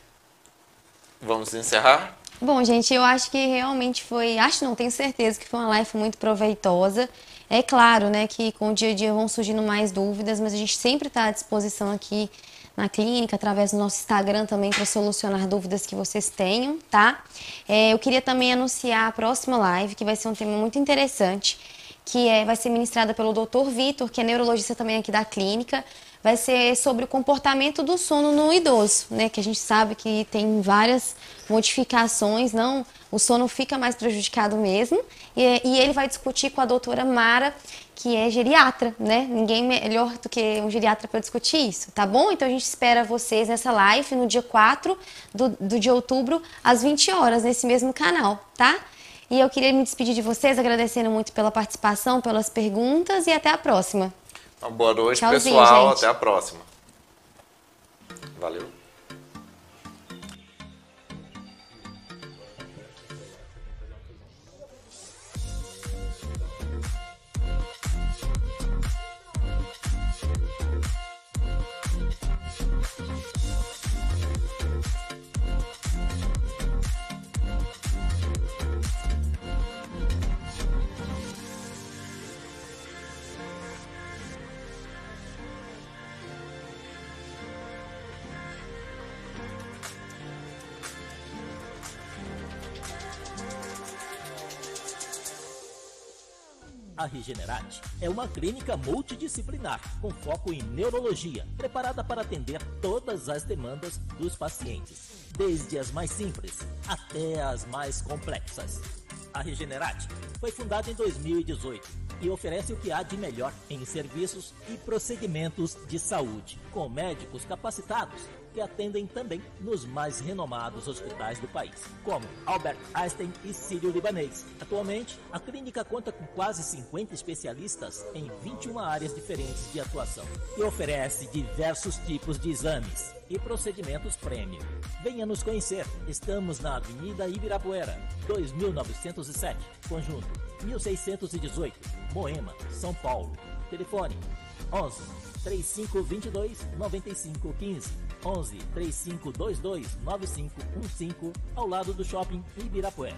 Vamos encerrar? Bom, gente, eu acho que realmente foi, acho não, tenho certeza que foi uma live muito proveitosa. É claro, né, que com o dia a dia vão surgindo mais dúvidas, mas a gente sempre está à disposição aqui na clínica, através do nosso Instagram também para solucionar dúvidas que vocês tenham, tá? É, eu queria também anunciar a próxima live, que vai ser um tema muito interessante, que é, vai ser ministrada pelo Dr. Vitor, que é neurologista também aqui da clínica vai ser sobre o comportamento do sono no idoso, né? Que a gente sabe que tem várias modificações, não, o sono fica mais prejudicado mesmo. E, e ele vai discutir com a doutora Mara, que é geriatra, né? Ninguém melhor do que um geriatra para discutir isso, tá bom? Então a gente espera vocês nessa live no dia 4 do, do de outubro, às 20 horas, nesse mesmo canal, tá? E eu queria me despedir de vocês, agradecendo muito pela participação, pelas perguntas e até a próxima. Uma boa noite, Tchauzinho, pessoal. Gente. Até a próxima. Valeu. A Regenerate é uma clínica multidisciplinar com foco em neurologia, preparada para atender todas as demandas dos pacientes, desde as mais simples até as mais complexas. A Regenerate foi fundada em 2018 e oferece o que há de melhor em serviços e procedimentos de saúde, com médicos capacitados que atendem também nos mais renomados hospitais do país, como Albert Einstein e Sírio-Libanês. Atualmente, a clínica conta com quase 50 especialistas em 21 áreas diferentes de atuação e oferece diversos tipos de exames e procedimentos premium. Venha nos conhecer. Estamos na Avenida Ibirapuera, 2907, conjunto 1618, Moema, São Paulo. Telefone 11 3522 9515 11 3522 9515, ao lado do Shopping Ibirapuera.